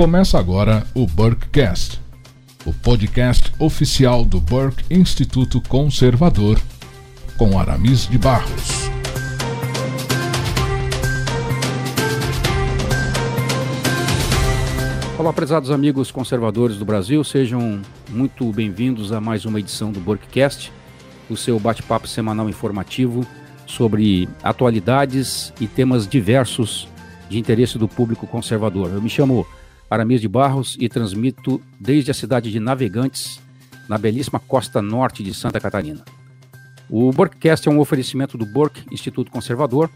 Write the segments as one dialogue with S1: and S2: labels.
S1: Começa agora o Burkecast, o podcast oficial do Burke Instituto Conservador, com Aramis de Barros.
S2: Olá, prezados amigos conservadores do Brasil, sejam muito bem-vindos a mais uma edição do Burkecast, o seu bate-papo semanal informativo sobre atualidades e temas diversos de interesse do público conservador. Eu me chamo Aramis de Barros e transmito desde a cidade de Navegantes, na belíssima costa norte de Santa Catarina. O Burkecast é um oferecimento do Burke Instituto Conservador,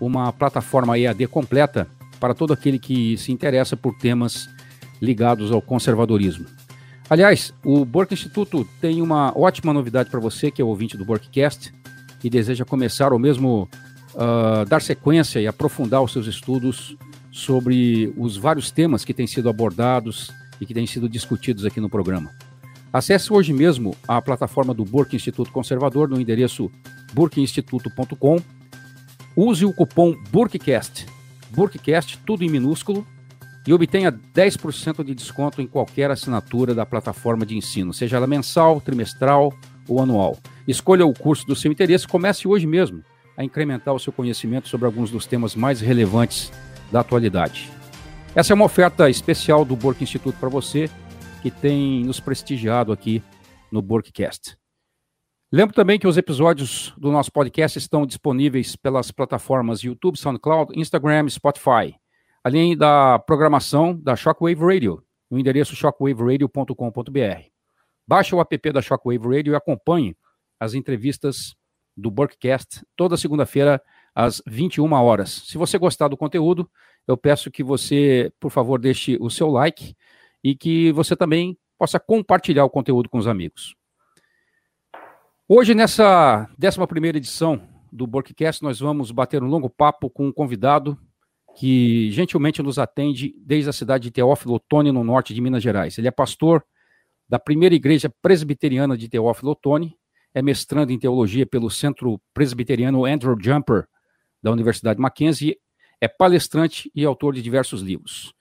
S2: uma plataforma EAD completa para todo aquele que se interessa por temas ligados ao conservadorismo. Aliás, o Bork Instituto tem uma ótima novidade para você, que é ouvinte do Borkcast, e deseja começar ou mesmo uh, dar sequência e aprofundar os seus estudos sobre os vários temas que têm sido abordados e que têm sido discutidos aqui no programa. Acesse hoje mesmo a plataforma do Burke Instituto Conservador no endereço burkeinstituto.com. Use o cupom BURKCAST Burkcast, tudo em minúsculo, e obtenha 10% de desconto em qualquer assinatura da plataforma de ensino, seja ela mensal, trimestral ou anual. Escolha o curso do seu interesse, comece hoje mesmo a incrementar o seu conhecimento sobre alguns dos temas mais relevantes da atualidade. Essa é uma oferta especial do Bork Instituto para você, que tem nos prestigiado aqui no Borkcast. Lembro também que os episódios do nosso podcast estão disponíveis pelas plataformas YouTube, SoundCloud, Instagram e Spotify, além da programação da Shockwave Radio, no endereço shockwaveradio.com.br. Baixe o app da Shockwave Radio e acompanhe as entrevistas do Burkcast toda segunda-feira às 21 horas. Se você gostar do conteúdo, eu peço que você, por favor, deixe o seu like e que você também possa compartilhar o conteúdo com os amigos. Hoje, nessa 11 edição do Borkcast, nós vamos bater um longo papo com um convidado que gentilmente nos atende desde a cidade de Teófilo Otoni, no norte de Minas Gerais. Ele é pastor da primeira igreja presbiteriana de Teófilo Otoni, é mestrando em teologia pelo Centro Presbiteriano Andrew Jumper, da Universidade Mackenzie, é palestrante e autor de diversos livros.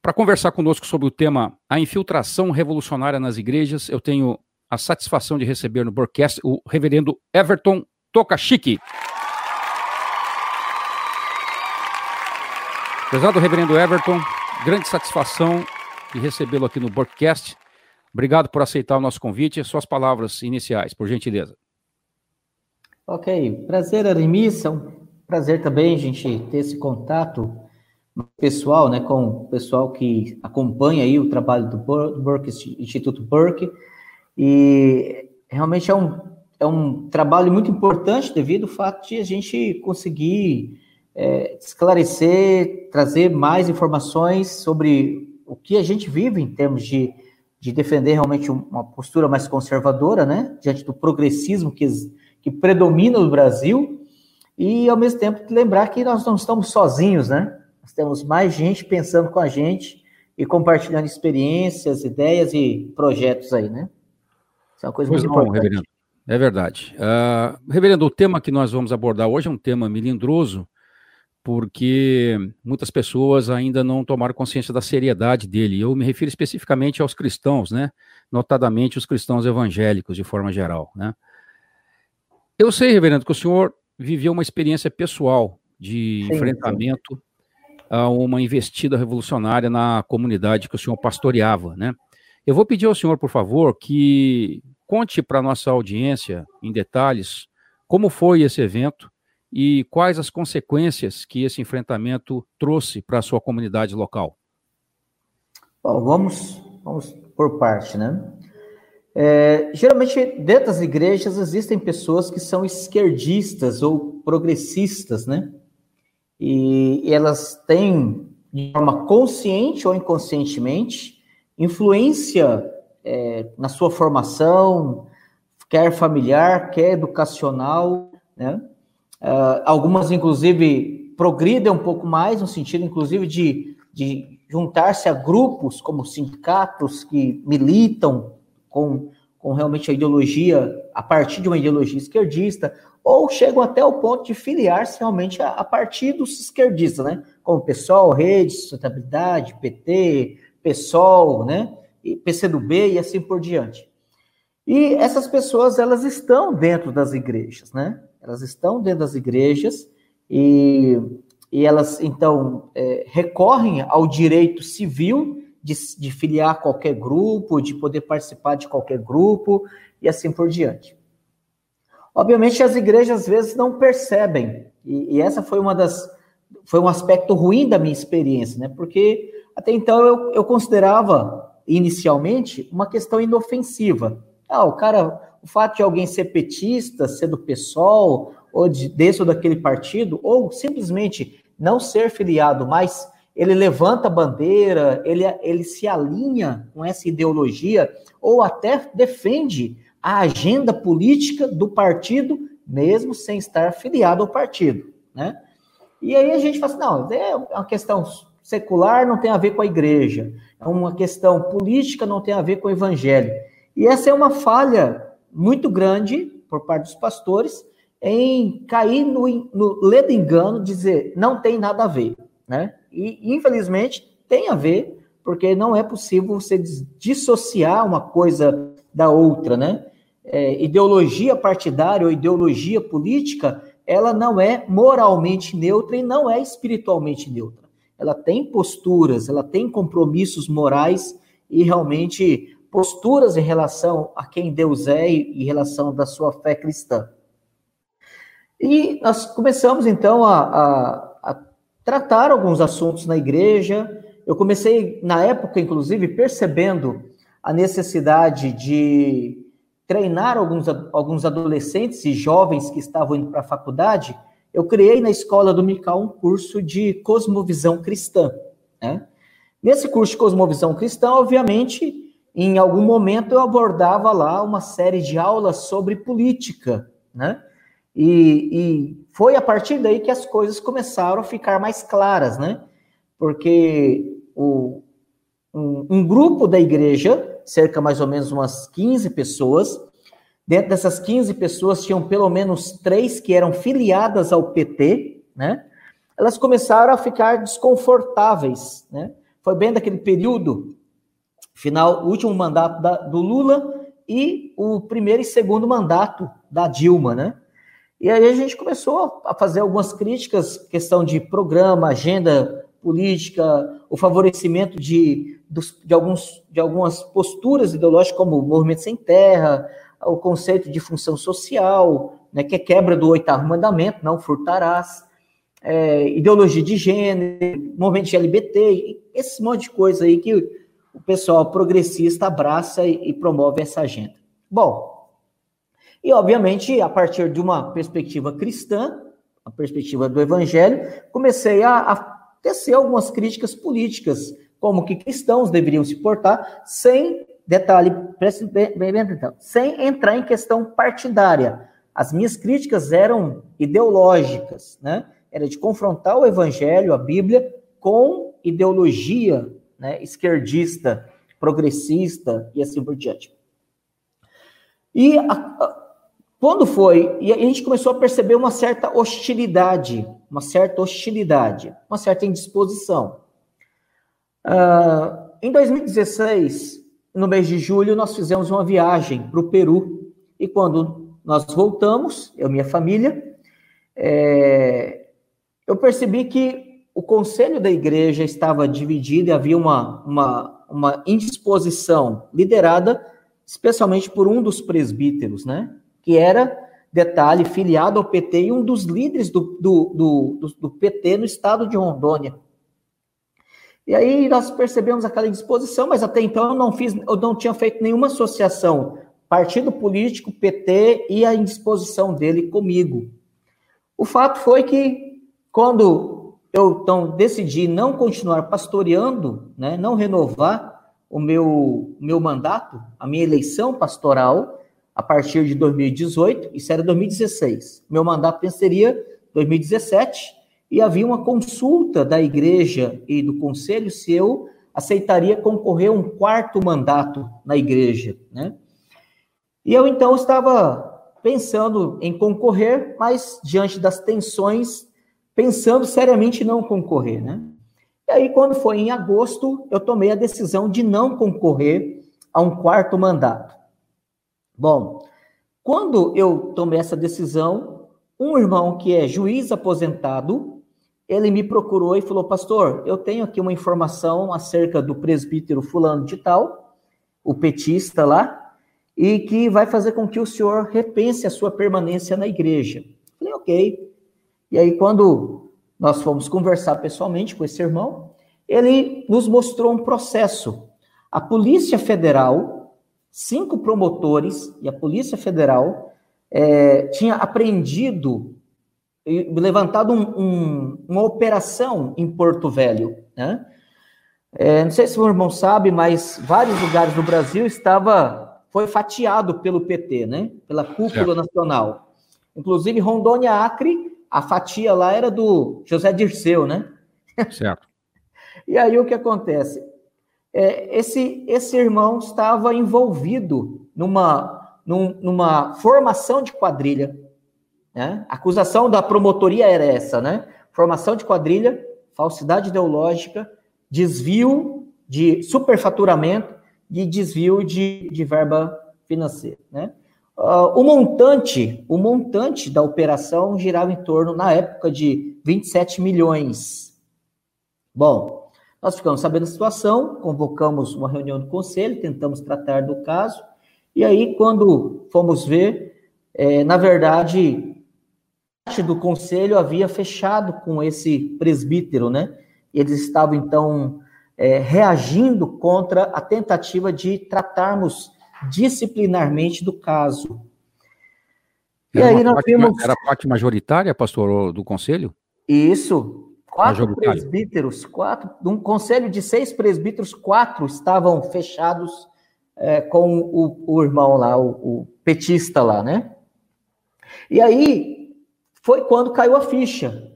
S2: Para conversar conosco sobre o tema A Infiltração Revolucionária nas Igrejas, eu tenho a satisfação de receber no broadcast o reverendo Everton Tokashiki. Prezado reverendo Everton, grande satisfação de recebê-lo aqui no broadcast. Obrigado por aceitar o nosso convite. Suas palavras iniciais, por gentileza.
S3: Ok, prazer, Aramis. É um prazer também gente ter esse contato pessoal, né, com o pessoal que acompanha aí o trabalho do Burke, Instituto Burke. E realmente é um, é um trabalho muito importante devido ao fato de a gente conseguir é, esclarecer, trazer mais informações sobre o que a gente vive em termos de, de defender realmente uma postura mais conservadora, né, diante do progressismo que, que predomina no Brasil, e ao mesmo tempo lembrar que nós não estamos sozinhos, né, nós temos mais gente pensando com a gente e compartilhando experiências, ideias e projetos aí, né.
S2: Isso é uma coisa muito bom, reverendo. É verdade. Uh, reverendo, o tema que nós vamos abordar hoje é um tema melindroso, porque muitas pessoas ainda não tomaram consciência da seriedade dele. Eu me refiro especificamente aos cristãos, né? Notadamente os cristãos evangélicos, de forma geral, né? Eu sei, reverendo, que o senhor viveu uma experiência pessoal de sim, enfrentamento sim. a uma investida revolucionária na comunidade que o senhor pastoreava, né? Eu vou pedir ao senhor, por favor, que conte para a nossa audiência, em detalhes, como foi esse evento e quais as consequências que esse enfrentamento trouxe para a sua comunidade local.
S3: Bom, vamos, vamos por parte, né? É, geralmente, dentro das igrejas, existem pessoas que são esquerdistas ou progressistas, né? E, elas têm, de forma consciente ou inconscientemente, influência é, na sua formação, quer familiar, quer educacional, né? Uh, algumas, inclusive, progridem um pouco mais, no sentido, inclusive, de, de juntar-se a grupos como sindicatos que militam com com realmente a ideologia, a partir de uma ideologia esquerdista, ou chegam até o ponto de filiar-se realmente a, a partidos esquerdistas, né? Como PSOL, Rede, Sustentabilidade, PT, PSOL, né? E PCdoB e assim por diante. E essas pessoas, elas estão dentro das igrejas, né? Elas estão dentro das igrejas e, e elas, então, é, recorrem ao direito civil de, de filiar qualquer grupo, de poder participar de qualquer grupo e assim por diante. Obviamente, as igrejas às vezes não percebem, e, e essa foi uma das foi um aspecto ruim da minha experiência, né? Porque até então eu, eu considerava inicialmente uma questão inofensiva. Ah, o cara, o fato de alguém ser petista, ser do PSOL, ou de, desse ou daquele partido, ou simplesmente não ser filiado, mas ele levanta a bandeira, ele, ele se alinha com essa ideologia, ou até defende a agenda política do partido, mesmo sem estar filiado ao partido, né? E aí a gente fala assim, não, é uma questão secular, não tem a ver com a igreja, é uma questão política, não tem a ver com o evangelho. E essa é uma falha muito grande por parte dos pastores em cair no, no ledo engano, dizer não tem nada a ver, né? E, infelizmente, tem a ver, porque não é possível você dissociar uma coisa da outra, né? É, ideologia partidária ou ideologia política, ela não é moralmente neutra e não é espiritualmente neutra. Ela tem posturas, ela tem compromissos morais e realmente posturas em relação a quem Deus é e em relação da sua fé cristã. E nós começamos então a, a tratar alguns assuntos na igreja. Eu comecei, na época, inclusive, percebendo a necessidade de treinar alguns, alguns adolescentes e jovens que estavam indo para a faculdade. Eu criei na escola dominical um curso de cosmovisão cristã. Né? Nesse curso de cosmovisão cristã, obviamente, em algum momento eu abordava lá uma série de aulas sobre política, né? E, e, foi a partir daí que as coisas começaram a ficar mais claras, né? Porque o, um, um, grupo da igreja, cerca mais ou menos umas 15 pessoas, dentro dessas 15 pessoas tinham pelo menos três que eram filiadas ao PT, né? Elas começaram a ficar desconfortáveis, né? Foi bem daquele período final, último mandato da, do Lula e o primeiro e segundo mandato da Dilma, né? E aí a gente começou a fazer algumas críticas, questão de programa, agenda política, o favorecimento de, de, alguns, de algumas posturas ideológicas, como o movimento sem terra, o conceito de função social, né, que é quebra do oitavo mandamento, não furtarás, é, ideologia de gênero, movimento LGBT, esse monte de coisa aí que o pessoal progressista abraça e, e promove essa agenda. Bom, e, obviamente, a partir de uma perspectiva cristã, a perspectiva do evangelho, comecei a, a tecer algumas críticas políticas, como que cristãos deveriam se portar, sem, detalhe, bem, bem, bem, sem entrar em questão partidária. As minhas críticas eram ideológicas, né? Era de confrontar o evangelho, a Bíblia, com ideologia né, esquerdista, progressista e assim por diante. E a, quando foi, e a gente começou a perceber uma certa hostilidade, uma certa hostilidade, uma certa indisposição. Uh, em 2016, no mês de julho, nós fizemos uma viagem para o Peru, e quando nós voltamos, eu e minha família, é, eu percebi que o conselho da igreja estava dividido e havia uma, uma, uma indisposição liderada especialmente por um dos presbíteros, né? Que era, detalhe, filiado ao PT e um dos líderes do, do, do, do PT no estado de Rondônia. E aí nós percebemos aquela indisposição, mas até então eu não fiz, eu não tinha feito nenhuma associação, partido político, PT e a indisposição dele comigo. O fato foi que quando eu então decidi não continuar pastoreando, né, não renovar o meu meu mandato, a minha eleição pastoral, a partir de 2018, isso era 2016. Meu mandato venceria 2017 e havia uma consulta da igreja e do conselho se eu aceitaria concorrer a um quarto mandato na igreja, né? E eu então estava pensando em concorrer, mas diante das tensões, pensando seriamente em não concorrer, né? E aí, quando foi em agosto, eu tomei a decisão de não concorrer a um quarto mandato. Bom, quando eu tomei essa decisão, um irmão que é juiz aposentado, ele me procurou e falou: Pastor, eu tenho aqui uma informação acerca do presbítero Fulano de Tal, o petista lá, e que vai fazer com que o senhor repense a sua permanência na igreja. Falei, ok. E aí, quando nós fomos conversar pessoalmente com esse irmão, ele nos mostrou um processo. A Polícia Federal, cinco promotores e a Polícia Federal é, tinha apreendido levantado um, um, uma operação em Porto Velho, né? É, não sei se o irmão sabe, mas vários lugares do Brasil estava foi fatiado pelo PT, né? Pela cúpula nacional. Inclusive Rondônia Acre, a fatia lá era do José Dirceu, né?
S2: Certo.
S3: e aí o que acontece? É, esse esse irmão estava envolvido numa num, numa formação de quadrilha né? A acusação da promotoria era essa, né? Formação de quadrilha, falsidade ideológica, desvio de superfaturamento e desvio de, de verba financeira, né? Uh, o montante, o montante da operação girava em torno, na época, de 27 milhões. Bom, nós ficamos sabendo da situação, convocamos uma reunião do conselho, tentamos tratar do caso, e aí, quando fomos ver, é, na verdade, parte do conselho havia fechado com esse presbítero, né? Eles estavam, então, é, reagindo contra a tentativa de tratarmos disciplinarmente do caso.
S2: E era aí nós parte, vimos... Era parte majoritária, pastor, do conselho?
S3: Isso. Quatro presbíteros, quatro, um conselho de seis presbíteros, quatro estavam fechados é, com o, o, irmão lá, o, o petista lá, né? E aí, foi quando caiu a ficha.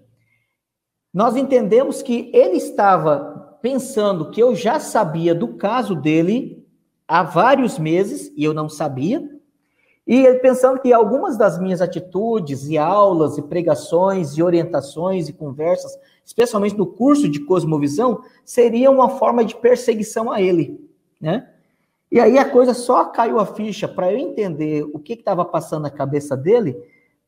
S3: Nós entendemos que ele estava pensando que eu já sabia do caso dele há vários meses e eu não sabia. E ele pensando que algumas das minhas atitudes e aulas e pregações e orientações e conversas, especialmente no curso de cosmovisão, seriam uma forma de perseguição a ele, né? E aí a coisa só caiu a ficha para eu entender o que estava passando na cabeça dele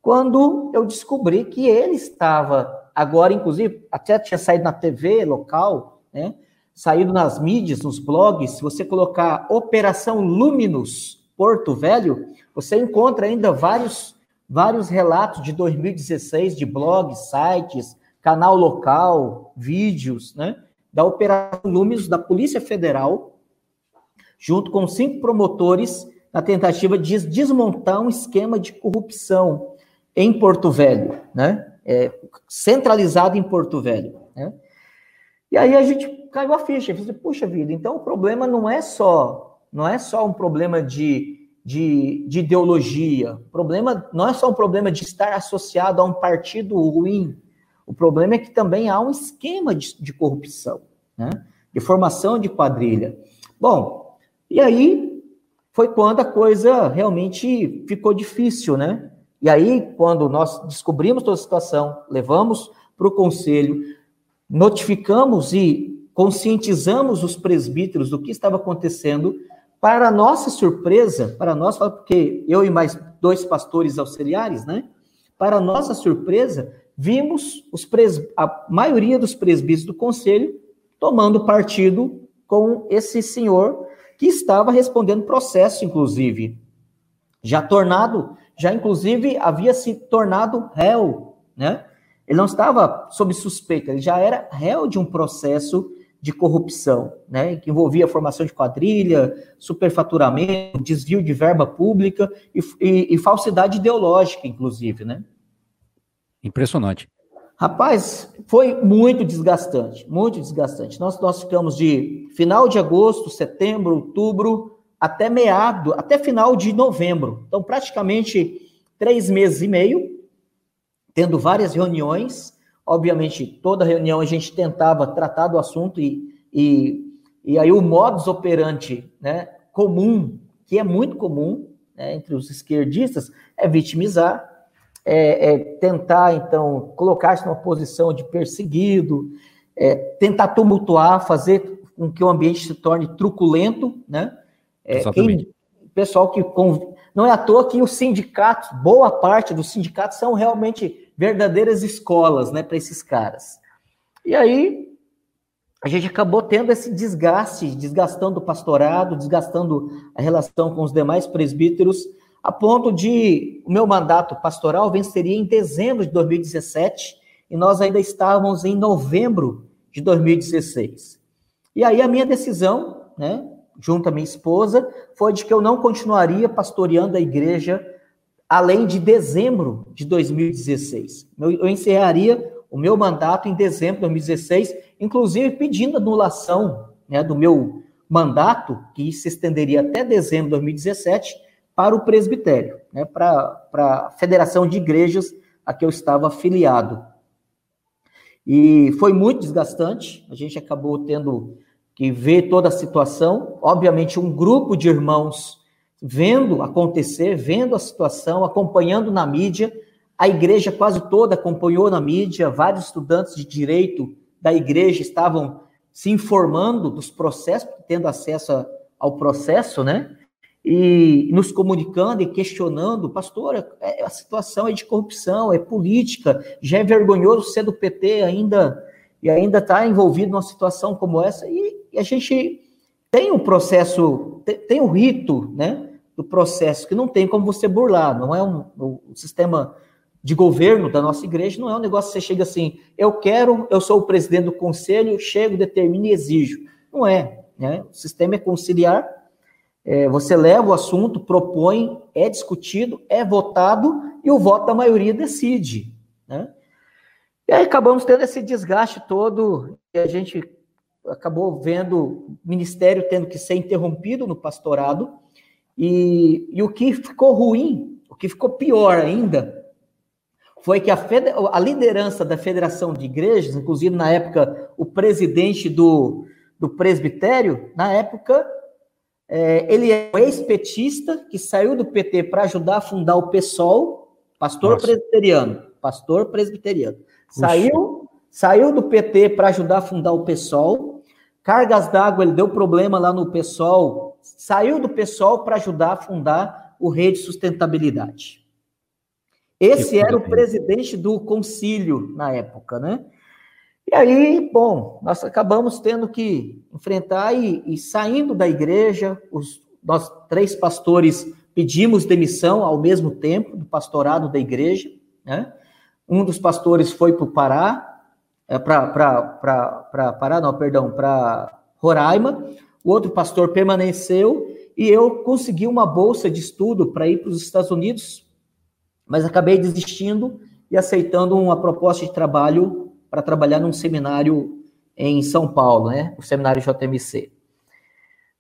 S3: quando eu descobri que ele estava, agora, inclusive, até tinha saído na TV local, né? Saído nas mídias, nos blogs, se você colocar Operação Luminous Porto Velho, você encontra ainda vários, vários relatos de 2016 de blogs, sites, canal local, vídeos, né? Da Operação Luminous da Polícia Federal, junto com cinco promotores, na tentativa de desmontar um esquema de corrupção em Porto Velho, né? É, centralizado em Porto Velho, né? E aí a gente caiu a ficha, falei, puxa vida, então o problema não é só, não é só um problema de, de, de ideologia, problema não é só um problema de estar associado a um partido ruim, o problema é que também há um esquema de, de corrupção, né? De formação de quadrilha. Bom, e aí foi quando a coisa realmente ficou difícil, né? E aí, quando nós descobrimos toda a situação, levamos para o conselho, notificamos e conscientizamos os presbíteros do que estava acontecendo, para nossa surpresa, para nós, porque eu e mais dois pastores auxiliares, né? Para nossa surpresa, vimos os pres... a maioria dos presbíteros do conselho tomando partido com esse senhor que estava respondendo processo, inclusive, já tornado já inclusive havia se tornado réu, né? Ele não estava sob suspeita, ele já era réu de um processo de corrupção, né? Que envolvia formação de quadrilha, superfaturamento, desvio de verba pública e, e, e falsidade ideológica, inclusive, né?
S2: Impressionante.
S3: Rapaz, foi muito desgastante, muito desgastante. Nós, nós ficamos de final de agosto, setembro, outubro, até meado, até final de novembro. Então, praticamente três meses e meio, tendo várias reuniões. Obviamente, toda reunião a gente tentava tratar do assunto e, e, e aí o modus operandi né, comum, que é muito comum, né, entre os esquerdistas é vitimizar, é, é tentar, então, colocar-se numa posição de perseguido, é, tentar tumultuar, fazer com que o ambiente se torne truculento, né? É, quem, pessoal que não é à toa que os sindicatos, boa parte dos sindicatos são realmente verdadeiras escolas, né, para esses caras. E aí a gente acabou tendo esse desgaste, desgastando o pastorado, desgastando a relação com os demais presbíteros, a ponto de o meu mandato pastoral venceria em dezembro de 2017 e nós ainda estávamos em novembro de 2016. E aí a minha decisão, né, junto à minha esposa, foi de que eu não continuaria pastoreando a igreja além de dezembro de 2016. Eu, eu encerraria o meu mandato em dezembro de 2016, inclusive pedindo anulação né, do meu mandato, que se estenderia até dezembro de 2017, para o presbitério, né, para a Federação de Igrejas a que eu estava afiliado. E foi muito desgastante, a gente acabou tendo que ver toda a situação. Obviamente, um grupo de irmãos vendo acontecer, vendo a situação, acompanhando na mídia, a igreja quase toda acompanhou na mídia, vários estudantes de direito da igreja estavam se informando dos processos, tendo acesso ao processo, né? E nos comunicando e questionando, pastor, é, a situação é de corrupção, é política, já é vergonhoso ser do PT ainda e ainda está envolvido numa situação como essa. E, e a gente tem um processo, tem, tem um rito, né? Do processo que não tem como você burlar, não é um, um sistema de governo da nossa igreja não é um negócio que você chega assim, eu quero, eu sou o presidente do conselho, chego, determino e exijo. Não é. Né? O sistema é conciliar, é, você leva o assunto, propõe, é discutido, é votado e o voto da maioria decide. Né? E aí acabamos tendo esse desgaste todo e a gente acabou vendo o ministério tendo que ser interrompido no pastorado e, e o que ficou ruim, o que ficou pior ainda, foi que a, a, liderança da Federação de Igrejas, inclusive na época o presidente do, do presbitério, na época, é, ele é um ex-petista que saiu do PT para ajudar a fundar o PSOL, pastor Nossa. presbiteriano, pastor presbiteriano. Saiu, saiu do PT para ajudar a fundar o PSOL, cargas d'água, ele deu problema lá no PSOL, saiu do PSOL para ajudar a fundar o Rede Sustentabilidade. Esse era o presidente do concílio na época, né? E aí, bom, nós acabamos tendo que enfrentar e, e saindo da igreja, os, nós três pastores pedimos demissão ao mesmo tempo do pastorado da igreja, né? Um dos pastores foi para o Pará, é, para Pará, não, perdão, para Roraima, o outro pastor permaneceu e eu consegui uma bolsa de estudo para ir para os Estados Unidos mas acabei desistindo e aceitando uma proposta de trabalho para trabalhar num seminário em São Paulo, né? O seminário JMC.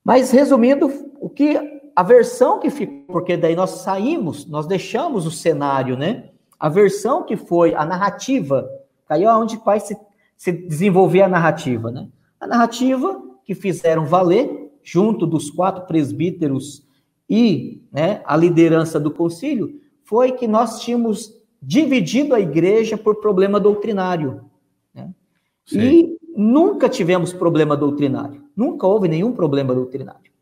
S3: Mas resumindo, o que a versão que ficou, porque daí nós saímos, nós deixamos o cenário, né? A versão que foi a narrativa, caiu aonde vai se, se desenvolver a narrativa, né? A narrativa que fizeram valer junto dos quatro presbíteros e né, a liderança do concílio foi que nós tínhamos dividido a igreja por problema doutrinário. Né? E nunca tivemos problema doutrinário. Nunca houve nenhum problema doutrinário.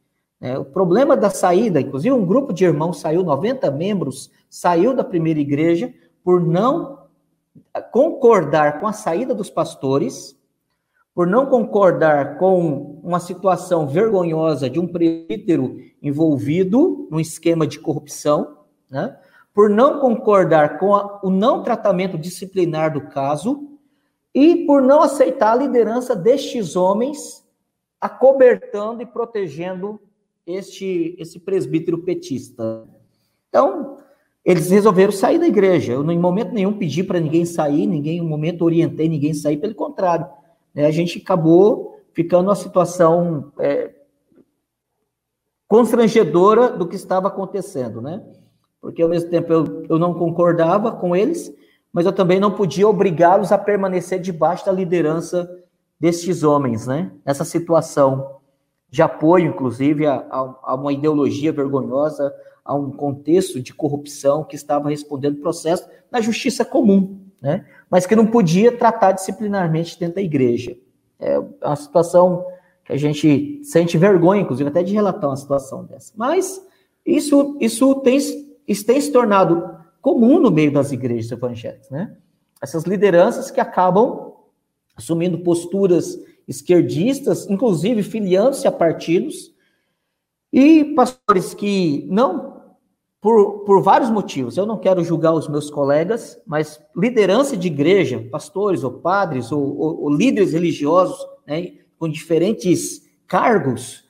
S3: É, o problema da saída, inclusive um grupo de irmãos saiu, 90 membros, saiu da primeira igreja por não concordar com a saída dos pastores, por não concordar com uma situação vergonhosa de um presbítero envolvido num esquema de corrupção, né? por não concordar com a, o não tratamento disciplinar do caso e por não aceitar a liderança destes homens, acobertando e protegendo este esse presbítero petista. Então, eles resolveram sair da igreja. Eu, em momento nenhum, pedi para ninguém sair, ninguém, em momento, orientei ninguém sair, pelo contrário. Né, a gente acabou ficando numa situação é, constrangedora do que estava acontecendo, né? porque ao mesmo tempo eu, eu não concordava com eles, mas eu também não podia obrigá-los a permanecer debaixo da liderança destes homens, né? Nessa situação de apoio, inclusive, a, a, uma ideologia vergonhosa, a um contexto de corrupção que estava respondendo processo na justiça comum, né? mas que não podia tratar disciplinarmente dentro da igreja. É uma situação que a gente sente vergonha, inclusive, até de relatar uma situação dessa. Mas isso, isso, tem, isso tem se tornado comum no meio das igrejas evangélicas, né? Essas lideranças que acabam assumindo posturas esquerdistas, inclusive filiando-se a partidos, e pastores que não, por, por vários motivos, eu não quero julgar os meus colegas, mas liderança de igreja, pastores ou padres ou, ou, ou líderes religiosos, né, com diferentes cargos,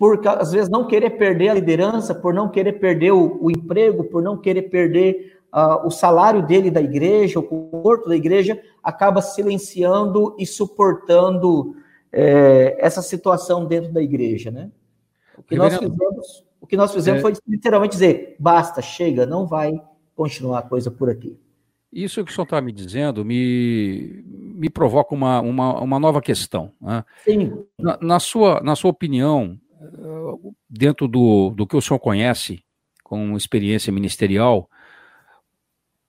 S3: por às vezes não querer perder a liderança, por não querer perder o, o emprego, por não querer perder uh, o salário dele da igreja, o conforto da igreja, acaba silenciando e suportando é, essa situação dentro da igreja, né? O que nós fizemos, o que nós fizemos é... foi literalmente dizer, basta, chega, não vai continuar a coisa por aqui.
S2: Isso que o senhor está me dizendo me, me provoca uma, uma, uma nova questão. Né? Sim. Na, na, sua, na sua opinião, dentro do, do que o senhor conhece com experiência ministerial,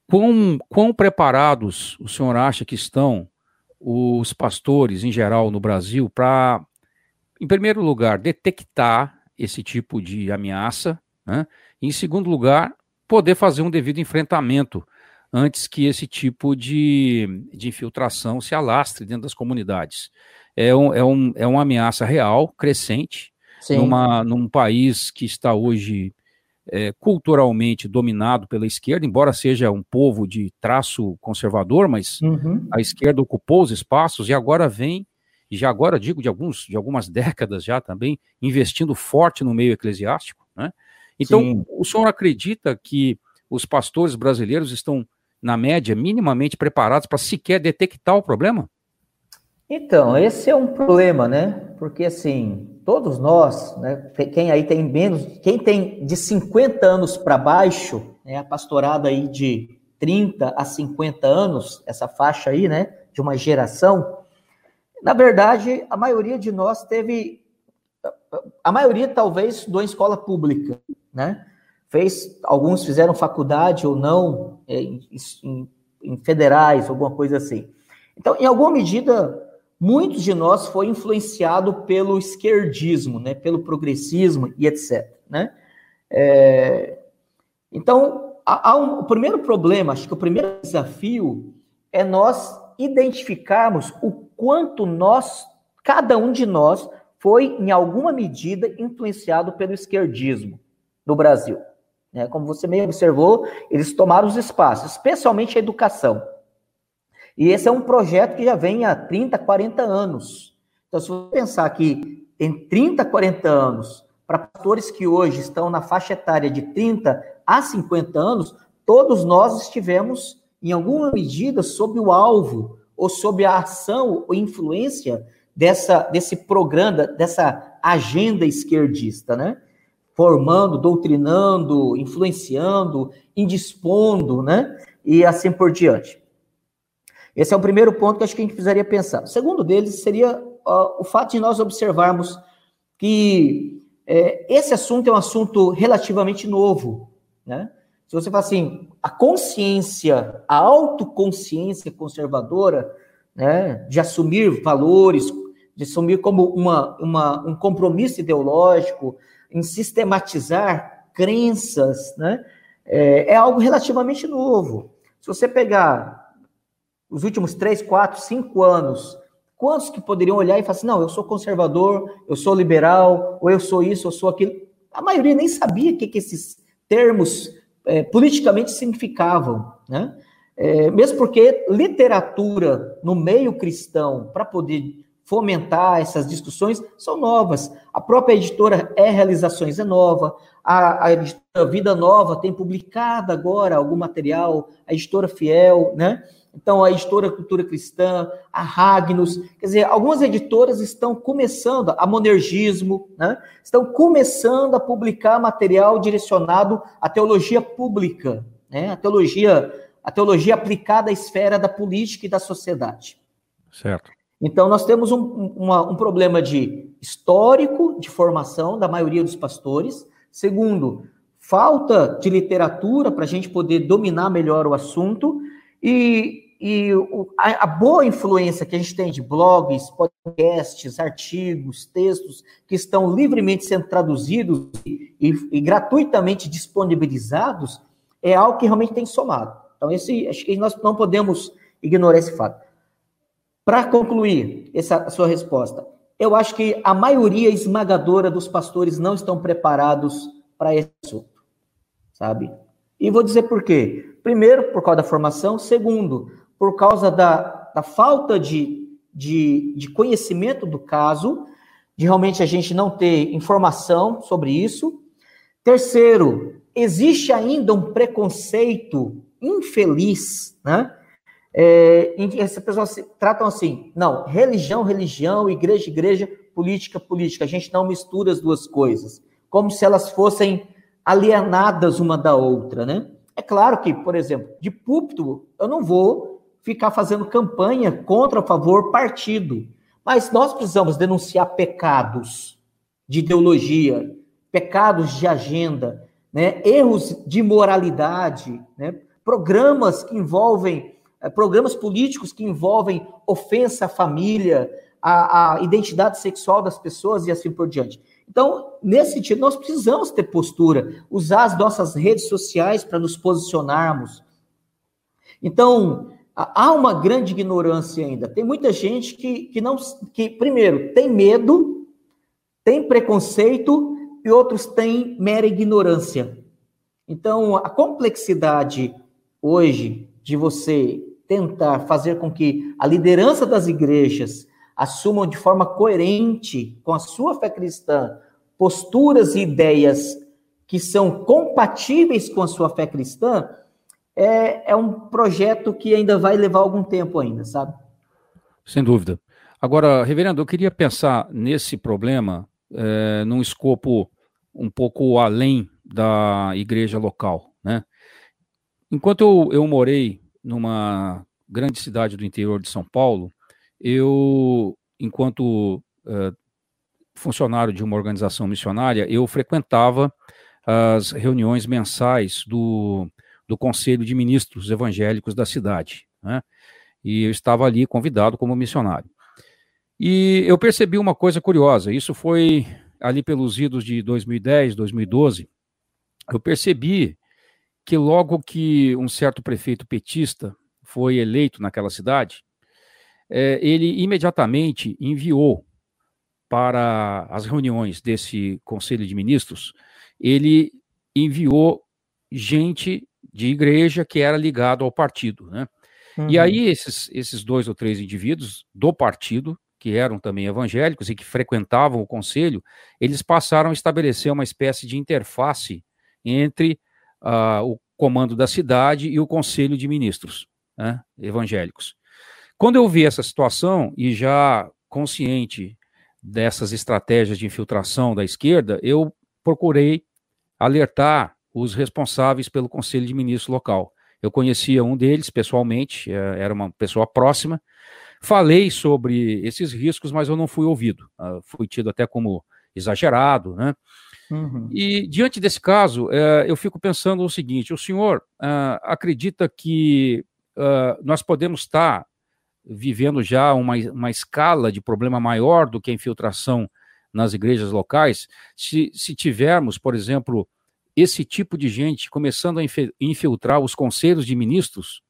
S2: quão, quão preparados o senhor acha que estão os pastores em geral no Brasil para, em primeiro lugar, detectar esse tipo de ameaça, né? e, em segundo lugar, poder fazer um devido enfrentamento antes que esse tipo de, de infiltração se alastre dentro das comunidades. É, um, é, um, é uma ameaça real, crescente, numa, num país que está hoje é, culturalmente dominado pela esquerda, embora seja um povo de traço conservador, mas uhum. a esquerda ocupou os espaços e agora vem, e já agora digo de, alguns, de algumas décadas já também, investindo forte no meio eclesiástico. Né? Então, Sim. o senhor acredita que os pastores brasileiros estão na média, minimamente preparados para sequer detectar o problema?
S3: Então, esse é um problema, né? Porque, assim, todos nós, né, quem aí tem menos, quem tem de 50 anos para baixo, né, a pastorada aí de 30 a 50 anos, essa faixa aí, né, de uma geração, na verdade, a maioria de nós teve, a maioria talvez estudou escola pública, né? fez, alguns fizeram faculdade ou não, é, em, em, em federais, alguma coisa assim. Então, em alguma medida, muitos de nós foi influenciado pelo esquerdismo, né, pelo progressismo e etc. Né? É, então, há, há um, o primeiro problema, acho que o primeiro desafio é nós identificarmos o quanto nós, cada um de nós, foi, em alguma medida, influenciado pelo esquerdismo no Brasil. Né? Como você meio observou, eles tomaram os espaços, especialmente a educação. E esse é um projeto que já vem há 30, 40 anos. Então, se você pensar que em 30, 40 anos, para pastores que hoje estão na faixa etária de 30 a 50 anos, todos nós estivemos, em alguma medida, sob o alvo ou sob a ação ou influência dessa, desse programa, dessa agenda esquerdista, né? formando, doutrinando, influenciando, indispondo, né? E assim por diante. Esse é o primeiro ponto que acho que a gente precisaria pensar. O segundo deles seria uh, o fato de nós observarmos que é, esse assunto é um assunto relativamente novo, né? Se você fala assim, a consciência, a autoconsciência conservadora, né, de assumir valores, de assumir como uma, uma, um compromisso ideológico, em sistematizar crenças, né? É, é, algo relativamente novo. Se você pegar os últimos três, quatro, cinco anos, quantos que poderiam olhar e falar assim, não, eu sou conservador, eu sou liberal, ou eu sou isso, eu sou aquilo. A maioria nem sabia o que, que esses termos é, politicamente significavam, né? É, mesmo porque literatura no meio cristão, para poder fomentar essas discussões são novas. A própria editora É Realizações é nova, a, a editora Vida Nova tem publicado agora algum material, a editora Fiel, né? Então, a editora Cultura Cristã, a Ragnos, quer dizer, algumas editoras estão começando, a Monergismo, né? Estão começando a publicar material direcionado à teologia pública, né? A teologia, a teologia aplicada à esfera da política e da sociedade.
S2: Certo.
S3: Então, nós temos um, uma, um problema de histórico de formação da maioria dos pastores. Segundo, falta de literatura para a gente poder dominar melhor o assunto. E, e a, a, boa influência que a gente tem de blogs, podcasts, artigos, textos que estão livremente sendo traduzidos e, e, gratuitamente disponibilizados é algo que realmente tem somado. Então, esse, acho que nós não podemos ignorar esse fato. Para concluir essa sua resposta, eu acho que a maioria esmagadora dos pastores não estão preparados para esse assunto, sabe? E vou dizer por quê. Primeiro, por causa da formação. Segundo, por causa da, da falta de, de, de conhecimento do caso, de realmente a gente não ter informação sobre isso. Terceiro, existe ainda um preconceito infeliz, né? É, em que as pessoas tratam assim, não, religião, religião, igreja, igreja, política, política. A gente não mistura as duas coisas, como se elas fossem alienadas uma da outra, né? É claro que, por exemplo, de púlpito, eu não vou ficar fazendo campanha contra a favor partido, mas nós precisamos denunciar pecados de ideologia, pecados de agenda, né? erros de moralidade, né? programas que envolvem é, programas políticos que envolvem ofensa à família, à, à, identidade sexual das pessoas e assim por diante. Então, nesse sentido, nós precisamos ter postura, usar as nossas redes sociais para nos posicionarmos. Então, há uma grande ignorância ainda. Tem muita gente que, que não, que primeiro tem medo, tem preconceito e outros têm mera ignorância. Então, a complexidade hoje de você tentar fazer com que a liderança das igrejas assumam de forma coerente com a sua fé cristã posturas e ideias que são compatíveis com a sua fé cristã, é, é um projeto que ainda vai levar algum tempo ainda, sabe?
S2: Sem dúvida. Agora, reverendo, eu queria pensar nesse problema é, num escopo um pouco além da igreja local, né? Enquanto eu, eu morei numa grande cidade do interior de São Paulo, eu, enquanto uh, funcionário de uma organização missionária, eu frequentava as reuniões mensais do, do Conselho de Ministros Evangélicos da cidade, né? E eu estava ali convidado como missionário. E eu percebi uma coisa curiosa, isso foi ali pelos idos de 2010, 2012, eu percebi que logo que um certo prefeito petista foi eleito naquela cidade, é, ele imediatamente enviou para as reuniões desse Conselho de Ministros, ele enviou gente de igreja que era ligado ao partido, né? Uhum. E aí esses, esses dois ou três indivíduos do partido, que eram também evangélicos e que frequentavam o conselho, eles passaram a estabelecer uma espécie de interface entre uh, o comando da cidade e o conselho de ministros né, evangélicos. Quando eu vi essa situação e já consciente dessas estratégias de infiltração da esquerda, eu procurei alertar os responsáveis pelo conselho de ministros local. Eu conhecia um deles pessoalmente, é, era uma pessoa próxima. Falei sobre esses riscos, mas eu não fui ouvido. Ah, fui tido até como exagerado, né? Uhum. E diante desse caso, é, eu fico pensando o seguinte: o senhor uh, acredita que uh, nós podemos estar vivendo já uma, uma escala de problema maior do que a infiltração nas igrejas locais, se, se tivermos, por exemplo, esse tipo de gente começando a infiltrar os conselhos de ministros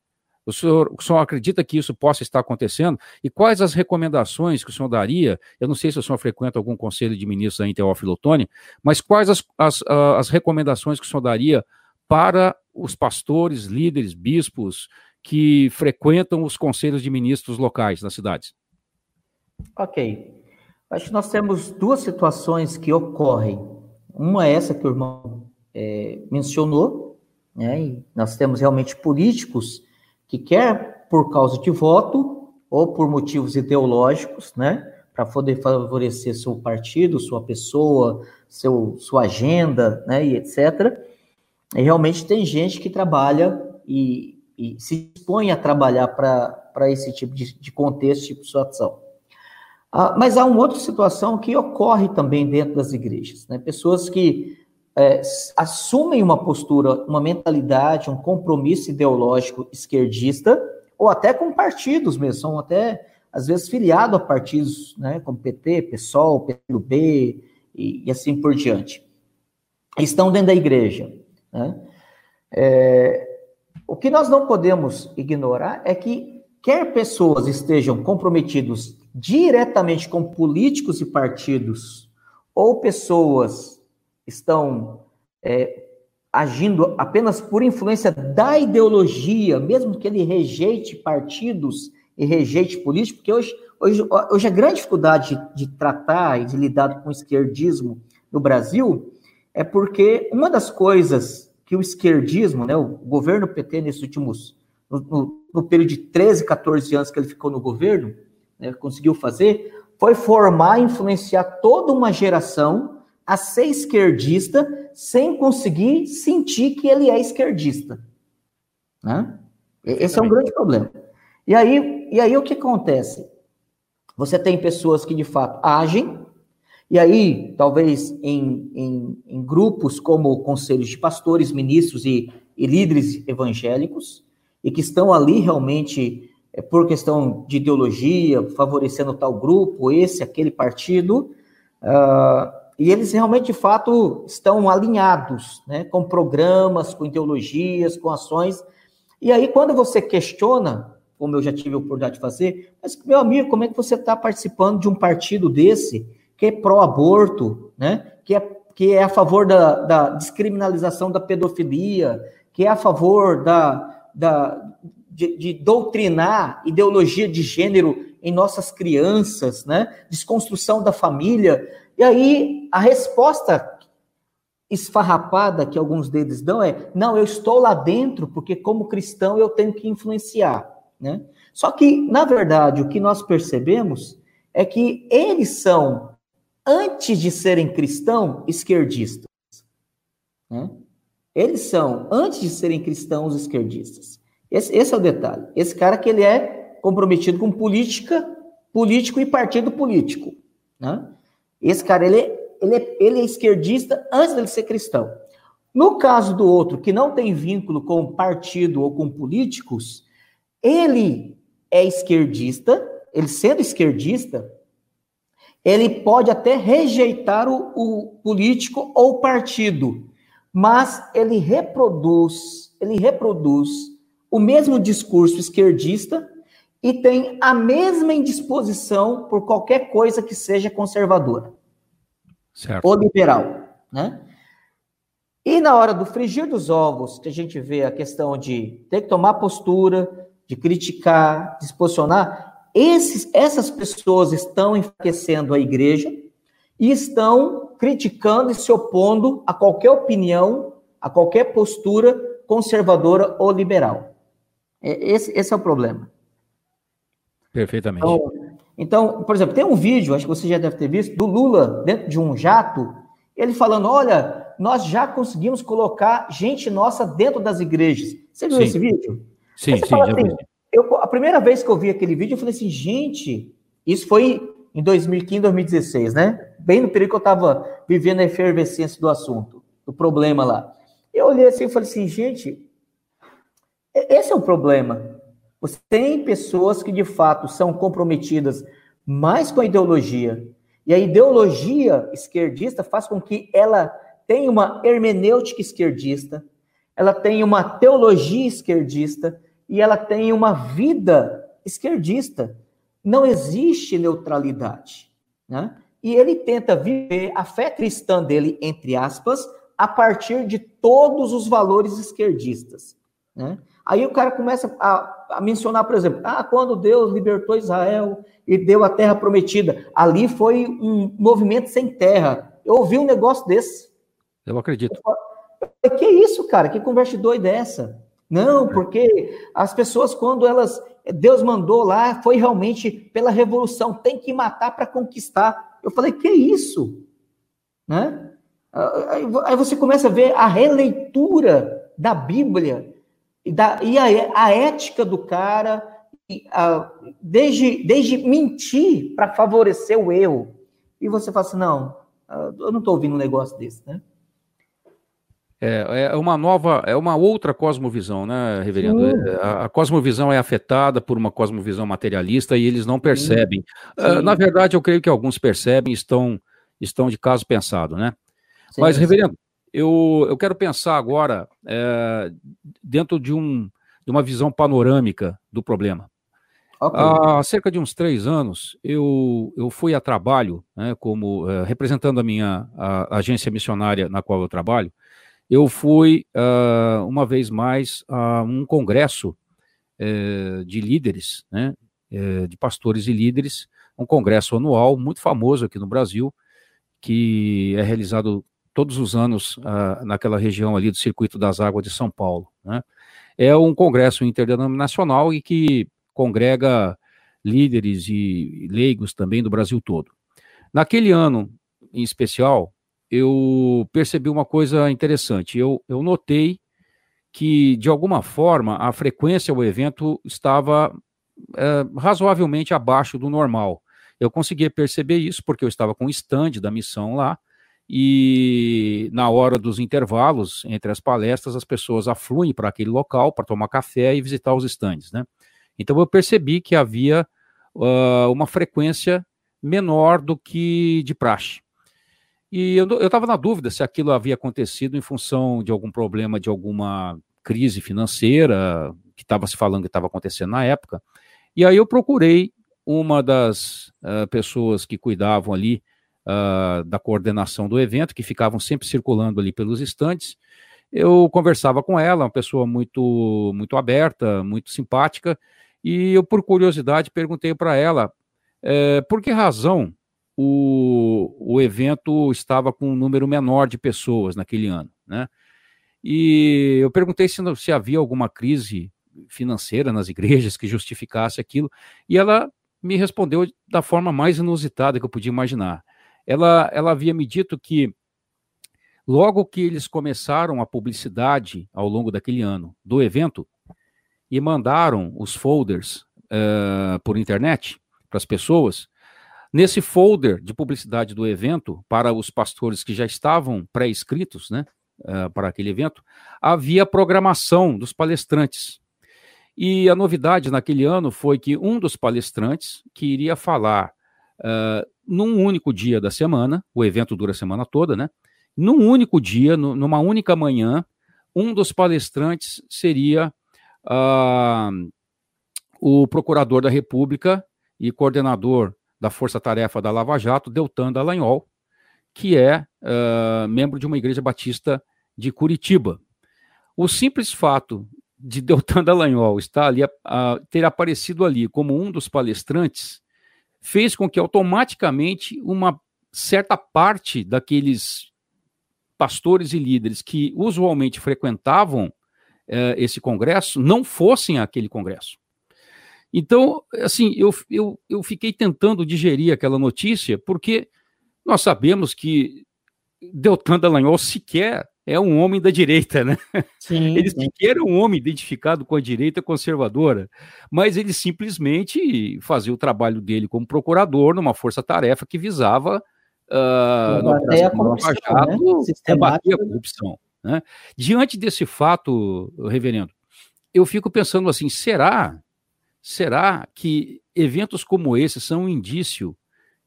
S2: o senhor, o senhor acredita que isso possa estar acontecendo? E quais as recomendações que o senhor daria? Eu não sei se o senhor frequenta algum conselho de ministros aí em Teófilo Otoni, mas quais as, as, as recomendações que o senhor daria para os pastores, líderes, bispos que frequentam os conselhos de ministros locais nas cidades?
S3: Ok. Acho que nós temos duas situações que ocorrem. Uma é essa que o irmão é, mencionou, né? E nós temos realmente políticos que quer por causa de voto ou por motivos ideológicos, né, para poder favorecer seu partido, sua pessoa, seu, sua agenda, né, e etc. E realmente tem gente que trabalha e, e se dispõe a trabalhar para esse tipo de, de contexto, tipo de situação. Ah, mas há uma outra situação que ocorre também dentro das igrejas, né? Pessoas que é, assumem uma postura, uma mentalidade, um compromisso ideológico esquerdista, ou até com partidos mesmo, são até, às vezes, filiados a partidos, né, como PT, PSOL, PLB e, e assim por diante. Estão dentro da igreja. Né? É, o que nós não podemos ignorar é que quer pessoas estejam comprometidos diretamente com políticos e partidos, ou pessoas estão é, agindo apenas por influência da ideologia, mesmo que ele rejeite partidos e rejeite políticos, porque hoje, hoje, hoje a grande dificuldade de, de tratar e de lidar com o esquerdismo no Brasil é porque uma das coisas que o esquerdismo, né, o governo PT nesses últimos, no, no, no período de 13, 14 anos que ele ficou no governo, né, conseguiu fazer, foi formar e influenciar toda uma geração a ser esquerdista sem conseguir sentir que ele é esquerdista. Né? Esse é um grande problema. E aí, e aí o que acontece? Você tem pessoas que de fato agem, e aí, talvez em, em, em grupos como conselhos de pastores, ministros e, e líderes evangélicos, e que estão ali realmente é, por questão de ideologia, favorecendo tal grupo, esse, aquele partido, uh, e eles realmente, de fato, estão alinhados, né, com programas, com ideologias, com ações. E aí, quando você questiona, como eu já tive a oportunidade de fazer, mas, meu amigo, como é que você está participando de um partido desse, que é pró-aborto, né, que é, que é a favor da, da descriminalização da pedofilia, que é a favor da, da, de, de, doutrinar ideologia de gênero em nossas crianças, né? Desconstrução da família. E aí a resposta esfarrapada que alguns deles dão é: não, eu estou lá dentro porque como cristão eu tenho que influenciar, né? Só que na verdade o que nós percebemos é que eles são antes de serem cristãos esquerdistas, né? Eles são antes de serem cristãos esquerdistas. Esse, esse é o detalhe. Esse cara que ele é comprometido com política, político e partido político, né? Esse cara, ele é, ele é, ele é esquerdista antes dele ser cristão. No caso do outro, que não tem vínculo com partido ou com políticos, ele é esquerdista, ele sendo esquerdista, ele pode até rejeitar o, o político ou partido, mas ele reproduz, ele reproduz o mesmo discurso esquerdista e tem a mesma indisposição por qualquer coisa que seja conservadora certo. ou liberal, né? E na hora do frigir dos ovos, que a gente vê a questão de ter que tomar postura, de criticar, de se posicionar, esses, essas pessoas estão enfraquecendo a igreja e estão criticando e se opondo a qualquer opinião, a qualquer postura conservadora ou liberal. Esse, esse é o problema.
S2: Perfeitamente.
S3: Então, então, por exemplo, tem um vídeo, acho que você já deve ter visto, do Lula dentro de um jato, ele falando: olha, nós já conseguimos colocar gente nossa dentro das igrejas. Você viu sim. esse vídeo?
S2: Sim, sim, já
S3: assim, eu, A primeira vez que eu vi aquele vídeo, eu falei assim, gente, isso foi em 2015, 2016, né? Bem no período que eu estava vivendo a efervescência do assunto, do problema lá. Eu olhei assim e falei assim, gente, esse é o problema. Você tem pessoas que de fato são comprometidas mais com a ideologia. E a ideologia esquerdista faz com que ela tenha uma hermenêutica esquerdista, ela tenha uma teologia esquerdista e ela tenha uma vida esquerdista. Não existe neutralidade. Né? E ele tenta viver a fé cristã dele, entre aspas, a partir de todos os valores esquerdistas. Né? Aí o cara começa a, a, mencionar, por exemplo, ah, quando Deus libertou Israel e deu a terra prometida, ali foi um movimento sem terra. Eu ouvi um negócio desse.
S2: Eu acredito.
S3: Eu falei, que isso, cara? Que conversa doida é essa? Não, porque as pessoas, quando elas. Deus mandou lá, foi realmente pela revolução, tem que matar para conquistar. Eu falei, que isso? Né? Aí você começa a ver a releitura da Bíblia e, da, e a, a, ética do cara, desde, desde mentir para favorecer o erro. E você fala assim, não, eu não estou ouvindo um negócio desse, né?
S2: É, é uma nova, é uma outra cosmovisão, né, reverendo? É, a, a, cosmovisão é afetada por uma cosmovisão materialista e eles não percebem. Uh, na verdade, eu creio que alguns percebem e estão, estão de caso pensado, né? Sim, Mas, reverendo, eu, eu quero pensar agora é, dentro de, um, de uma visão panorâmica do problema. Okay. Há cerca de uns três anos, eu, eu fui a trabalho, né, como uh, representando a minha a, a agência missionária na qual eu trabalho, eu fui, uh, uma vez mais, a um congresso uh, de líderes, né, uh, de pastores e líderes, um congresso anual muito famoso aqui no Brasil, que é realizado todos os anos ah, naquela região ali do Circuito das Águas de São Paulo. Né. É um congresso interdenominacional e que congrega líderes e leigos também do Brasil todo. Naquele ano, em especial, eu percebi uma coisa interessante. Eu, eu notei que, de alguma forma, a frequência ao evento estava é, razoavelmente abaixo do normal. Eu conseguia perceber isso porque eu estava com o stand da missão lá, e na hora dos intervalos entre as palestras, as pessoas afluem para aquele local para tomar café e visitar os stands, né? Então eu percebi que havia uh, uma frequência menor do que de praxe. E eu estava na dúvida se aquilo havia acontecido em função de algum problema, de alguma crise financeira que estava se falando que estava acontecendo na época. E aí eu procurei uma das uh, pessoas que cuidavam ali uh, da coordenação do evento, que ficavam sempre circulando ali pelos estantes. Eu conversava com ela, uma pessoa muito, muito aberta, muito simpática, e eu, por curiosidade, perguntei para ela eh, por que razão o, o evento estava com um número menor de pessoas naquele ano, né? E eu perguntei se, se havia alguma crise financeira nas igrejas que justificasse aquilo, e ela me respondeu da forma mais inusitada que eu podia imaginar. Ela, ela havia me dito que logo que eles começaram a publicidade ao longo daquele ano do evento e mandaram os folders uh, por internet para as pessoas, Nesse folder de publicidade do evento, para os pastores que já estavam pré-inscritos né, uh, para aquele evento, havia programação dos palestrantes. E a novidade naquele ano foi que um dos palestrantes, que iria falar uh, num único dia da semana, o evento dura a semana toda, né? Num único dia, numa única manhã, um dos palestrantes seria uh, o procurador da República e coordenador da Força Tarefa da Lava Jato, Deltan Dallagnol, que é uh, membro de uma igreja batista de Curitiba. O simples fato de Deltan Dallagnol estar ali, uh, ter aparecido ali como um dos palestrantes, fez com que automaticamente uma certa parte daqueles pastores e líderes que usualmente frequentavam uh, esse congresso não fossem àquele congresso. Então, assim, eu, eu, eu fiquei tentando digerir aquela notícia, porque nós sabemos que Deltan Dallagnol sequer é um homem da direita, né? Sim, ele sequer é um homem identificado com a direita conservadora, mas ele simplesmente fazia o trabalho dele como procurador numa força-tarefa que visava uh,
S3: combater a corrupção, né?
S2: combater a corrupção. Né? Diante desse fato, reverendo, eu fico pensando assim, será Será que eventos como esse são um indício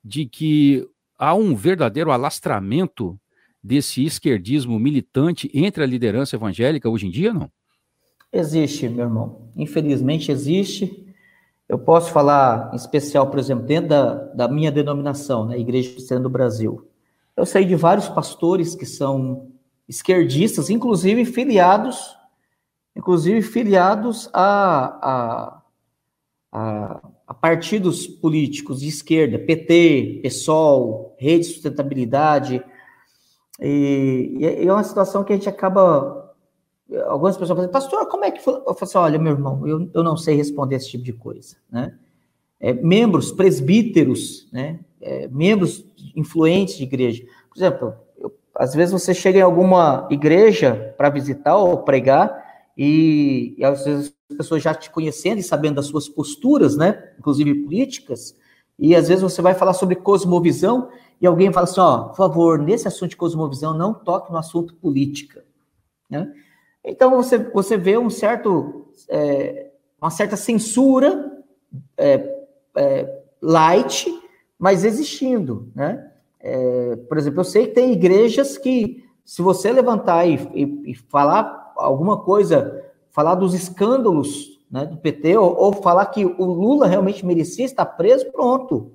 S2: de que há um verdadeiro alastramento desse esquerdismo militante entre a liderança evangélica hoje em dia, não?
S3: Existe, meu irmão. Infelizmente existe. Eu posso falar em especial, por exemplo, dentro da, da minha denominação, né, Igreja Cristã do Brasil. Eu sei de vários pastores que são esquerdistas, inclusive filiados, inclusive filiados a, a a, partidos políticos de esquerda, PT, PSOL, Rede de Sustentabilidade, e, e, é uma situação que a gente acaba. Algumas pessoas falam, pastor, como é que foi? Eu falo assim: olha, meu irmão, eu, eu não sei responder esse tipo de coisa, né? É, membros, presbíteros, né? É, membros influentes de igreja. Por exemplo, eu, às vezes você chega em alguma igreja para visitar ou pregar, E, e às vezes as pessoas já te conhecendo e sabendo das suas posturas, né? Inclusive políticas, e às vezes você vai falar sobre cosmovisão e alguém fala assim, ó, por favor, nesse assunto de cosmovisão, não toque no assunto política. Né? Então você, você vê um certo, é, uma certa censura é, é, light, mas existindo. Né? É, por exemplo, eu sei que tem igrejas que, se você levantar e, e, e falar alguma coisa, falar dos escândalos né, do PT, ou, ou, falar que o Lula realmente merecia estar preso, pronto.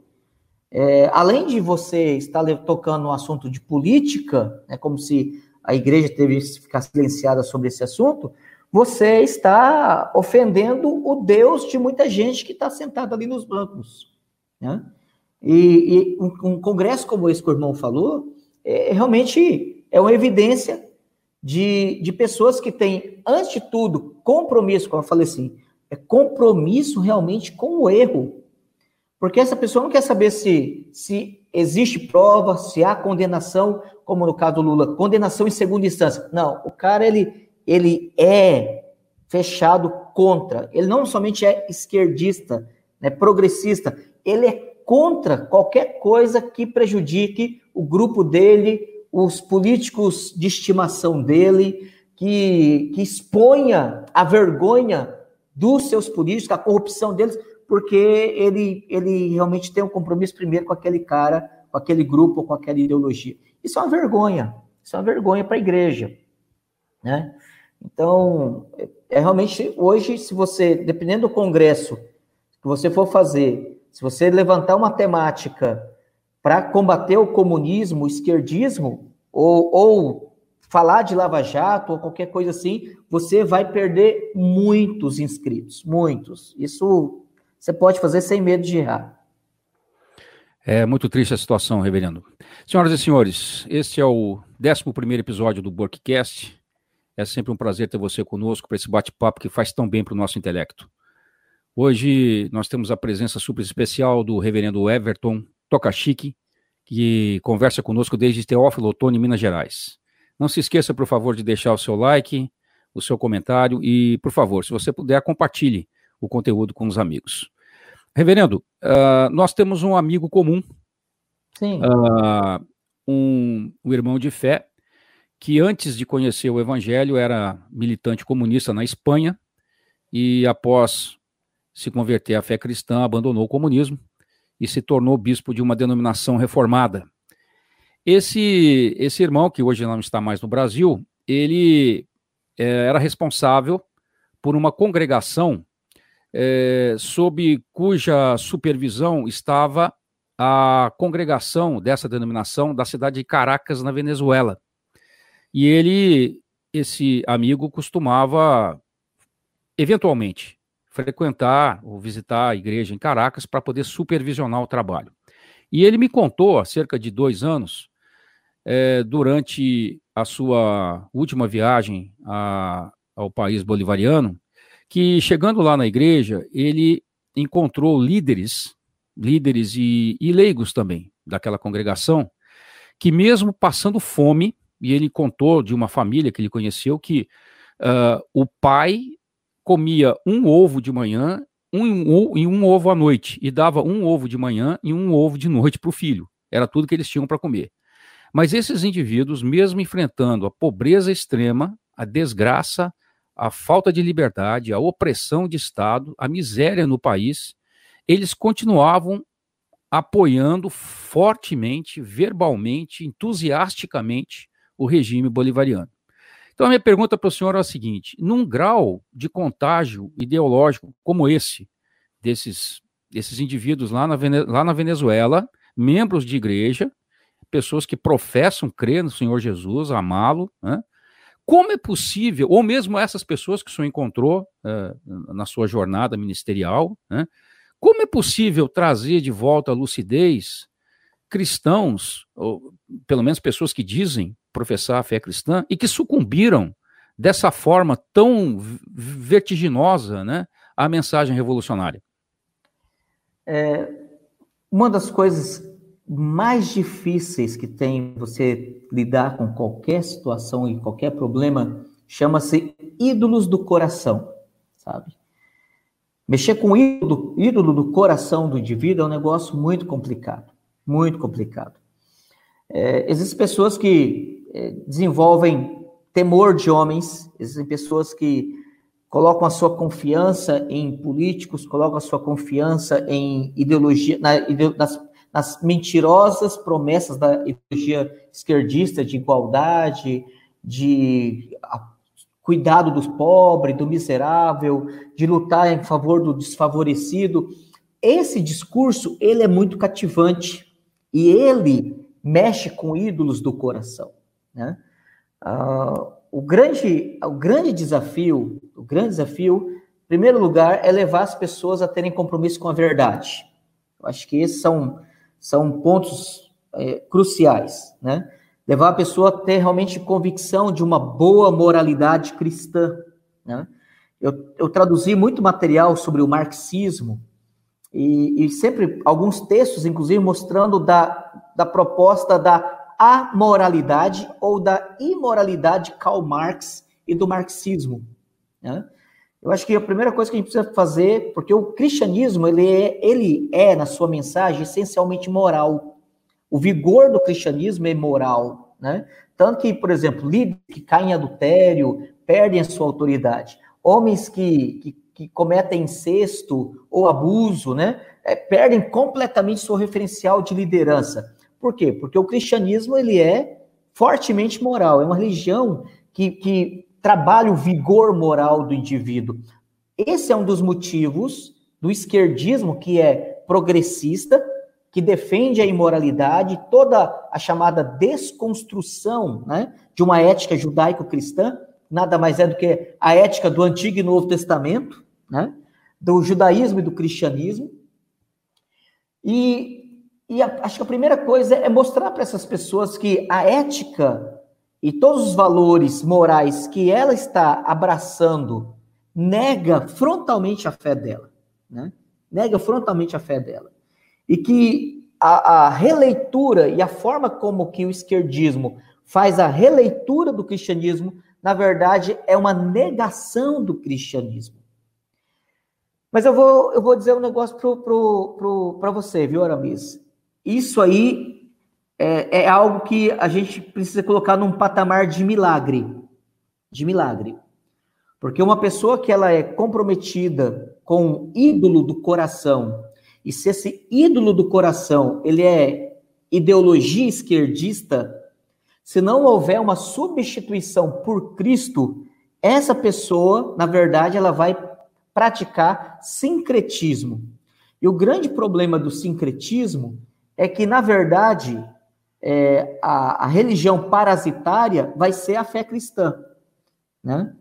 S3: É, além de você estar tocando no assunto de política, né, como se a igreja devesse que ficar silenciada sobre esse assunto, você está ofendendo o Deus de muita gente que está sentada ali nos bancos. Né? E, e um, um, congresso como esse que o irmão falou, é, realmente é uma evidência de, de pessoas que têm, antes de tudo, compromisso, como eu falei assim, é compromisso realmente com o erro. Porque essa pessoa não quer saber se, se existe prova, se há condenação, como no caso do Lula, condenação em segunda instância. Não, o cara ele, ele é fechado contra. Ele não somente é esquerdista, né, progressista, ele é contra qualquer coisa que prejudique o grupo dele, os políticos de estimação dele, que, que exponha a vergonha dos seus políticos, a corrupção deles, porque ele, ele realmente tem um compromisso primeiro com aquele cara, com aquele grupo, com aquela ideologia. Isso é uma vergonha, isso é uma vergonha para a igreja, né? Então, é, é realmente, hoje, se você, dependendo do congresso que você for fazer, se você levantar uma temática para combater o comunismo, o esquerdismo, ou, ou falar de Lava Jato, ou qualquer coisa assim, você vai perder muitos inscritos, muitos. Isso você pode fazer sem medo de errar.
S2: É muito triste a situação, reverendo. Senhoras e senhores, este é o 11 episódio do Burkcast. É sempre um prazer ter você conosco para esse bate-papo que faz tão bem para o nosso intelecto. Hoje nós temos a presença super especial do reverendo Everton Tokachique, que conversa conosco desde Teófilo Otoni, Minas Gerais. Não se esqueça, por favor, de deixar o seu like, o seu comentário e, por favor, se você puder, compartilhe o conteúdo com os amigos. Reverendo, uh, nós temos um amigo comum,
S3: Sim. Uh,
S2: um, um irmão de fé, que antes de conhecer o Evangelho era militante comunista na Espanha e após se converter à fé cristã abandonou o comunismo e se tornou bispo de uma denominação reformada. Esse, esse irmão, que hoje não está mais no Brasil, ele é, era responsável por uma congregação é, sob cuja supervisão estava a congregação dessa denominação da cidade de Caracas, na Venezuela. E ele, esse amigo, costumava, eventualmente, frequentar ou visitar a igreja em Caracas para poder supervisionar o trabalho. E ele me contou, há cerca de dois anos, é, durante a sua última viagem a, ao país bolivariano, que chegando lá na igreja, ele encontrou líderes, líderes e, e leigos também daquela congregação, que mesmo passando fome, e ele contou de uma família que ele conheceu que uh, o pai comia um ovo de manhã um, um, e um ovo à noite, e dava um ovo de manhã e um ovo de noite para o filho. Era tudo que eles tinham para comer. Mas esses indivíduos, mesmo enfrentando a pobreza extrema, a desgraça, a falta de liberdade, a opressão de Estado, a miséria no país, eles continuavam apoiando fortemente, verbalmente, entusiasticamente o regime bolivariano. Então, a minha pergunta para o senhor é a seguinte: num grau de contágio ideológico como esse, desses, desses indivíduos lá na, lá na Venezuela, membros de igreja, pessoas que professam crer no Senhor Jesus, amá-lo, né? como é possível, ou mesmo essas pessoas que o senhor encontrou uh, na sua jornada ministerial, né? como é possível trazer de volta a lucidez cristãos, ou pelo menos pessoas que dizem professar a fé cristã e que sucumbiram dessa forma tão vertiginosa né, à mensagem revolucionária?
S3: É, uma das coisas mais difíceis que tem você lidar com qualquer situação e qualquer problema chama-se ídolos do coração, sabe? Mexer com ídolo, ídolo do coração do indivíduo é um negócio muito complicado, muito complicado. É, existem pessoas que é, desenvolvem temor de homens, existem pessoas que colocam a sua confiança em políticos, colocam a sua confiança em ideologia, na, nas, nas mentirosas promessas da ideologia esquerdista de igualdade, de cuidado dos pobres, do miserável, de lutar em favor do desfavorecido. Esse discurso, ele é muito cativante e ele mexe com ídolos do coração, né? Uh, o grande, o grande desafio, o grande desafio, em primeiro lugar, é levar as pessoas a terem compromisso com a verdade. Eu acho que esses são, são pontos é, cruciais, né? Levar a pessoa a ter realmente convicção de uma boa moralidade cristã, né? Eu, eu traduzi muito material sobre o marxismo e, e sempre alguns textos, inclusive, mostrando da, da proposta da amoralidade ou da imoralidade Karl Marx e do marxismo. Né? Eu acho que a primeira coisa que a gente precisa fazer, porque o cristianismo ele é, ele é na sua mensagem essencialmente moral. O vigor do cristianismo é moral, né? Tanto que, por exemplo, líderes que caem em adultério perdem a sua autoridade. Homens que, que, que cometem incesto ou abuso, né? É, perdem completamente seu referencial de liderança. Por quê? Porque o cristianismo ele é fortemente moral, é uma religião que, que trabalha o vigor moral do indivíduo. Esse é um dos motivos do esquerdismo que é progressista, que defende a imoralidade, toda a chamada desconstrução né, de uma ética judaico-cristã, nada mais é do que a ética do Antigo e Novo Testamento, né, do judaísmo e do cristianismo. E e a, acho que a primeira coisa é mostrar para essas pessoas que a ética e todos os valores morais que ela está abraçando nega frontalmente a fé dela, né? Nega frontalmente a fé dela. E que a, a releitura e a forma como que o esquerdismo faz a releitura do cristianismo, na verdade, é uma negação do cristianismo. Mas eu vou, eu vou dizer um negócio para você, viu, Aramis? Isso aí é, é algo que a gente precisa colocar num patamar de milagre. De milagre. Porque uma pessoa que ela é comprometida com o ídolo do coração, e se esse ídolo do coração ele é ideologia esquerdista, se não houver uma substituição por Cristo, essa pessoa, na verdade, ela vai praticar sincretismo. E o grande problema do sincretismo é que, na verdade, é, a, a, religião parasitária vai ser a fé cristã. Né?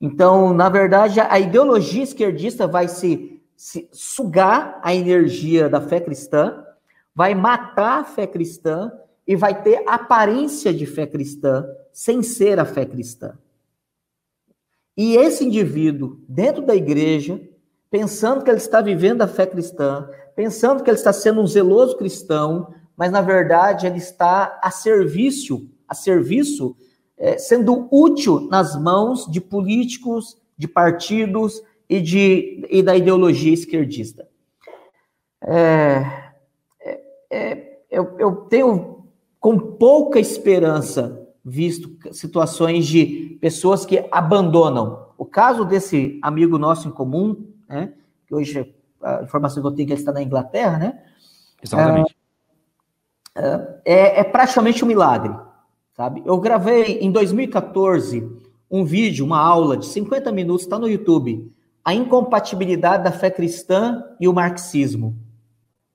S3: Então, na verdade, a ideologia esquerdista vai se, se sugar a energia da fé cristã, vai matar a fé cristã e vai ter aparência de fé cristã sem ser a fé cristã. E esse indivíduo, dentro da igreja, pensando que ele está vivendo a fé cristã, pensando que ele está sendo um zeloso cristão, mas na verdade ele está a serviço, a serviço, é, sendo útil nas mãos de políticos, de partidos e, de, e da ideologia esquerdista. É, é, é, eu, eu tenho com pouca esperança visto situações de pessoas que abandonam. O caso desse amigo nosso em comum, né, que hoje a informação que eu tenho que ele está na Inglaterra, né?
S2: Exatamente.
S3: É, é, é praticamente um milagre, sabe? Eu gravei em 2014 um vídeo, uma aula de 50 minutos, está no YouTube, a incompatibilidade da fé cristã e o marxismo.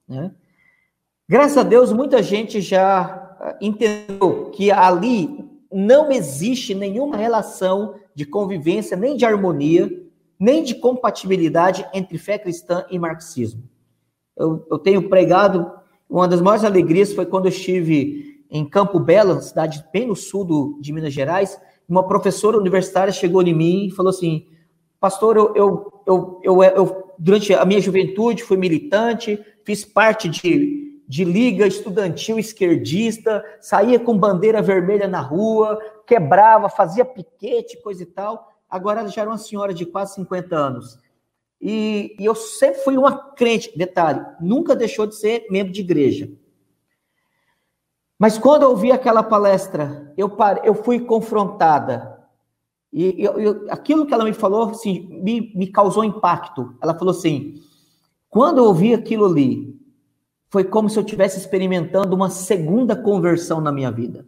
S3: Né? Graças a Deus, muita gente já ah, entendeu que ali não existe nenhuma relação de convivência nem de harmonia nem de compatibilidade entre fé cristã e marxismo. Eu, eu tenho pregado, uma das maiores alegrias foi quando eu estive em Campo Belo, cidade bem no sul do, de Minas Gerais, uma professora universitária chegou em mim e falou assim, pastor, eu, eu, eu, eu, eu durante a minha juventude fui militante, fiz parte de, de liga estudantil esquerdista, saía com bandeira vermelha na rua, quebrava, fazia piquete, coisa e tal. Agora já era uma senhora de quase 50 anos. E, e eu sempre fui uma crente, detalhe, nunca deixou de ser membro de igreja. Mas quando eu ouvi aquela palestra, eu, eu fui confrontada. E eu, eu, aquilo que ela me falou assim, me, me causou impacto. Ela falou assim: quando eu ouvi aquilo ali, foi como se eu estivesse experimentando uma segunda conversão na minha vida.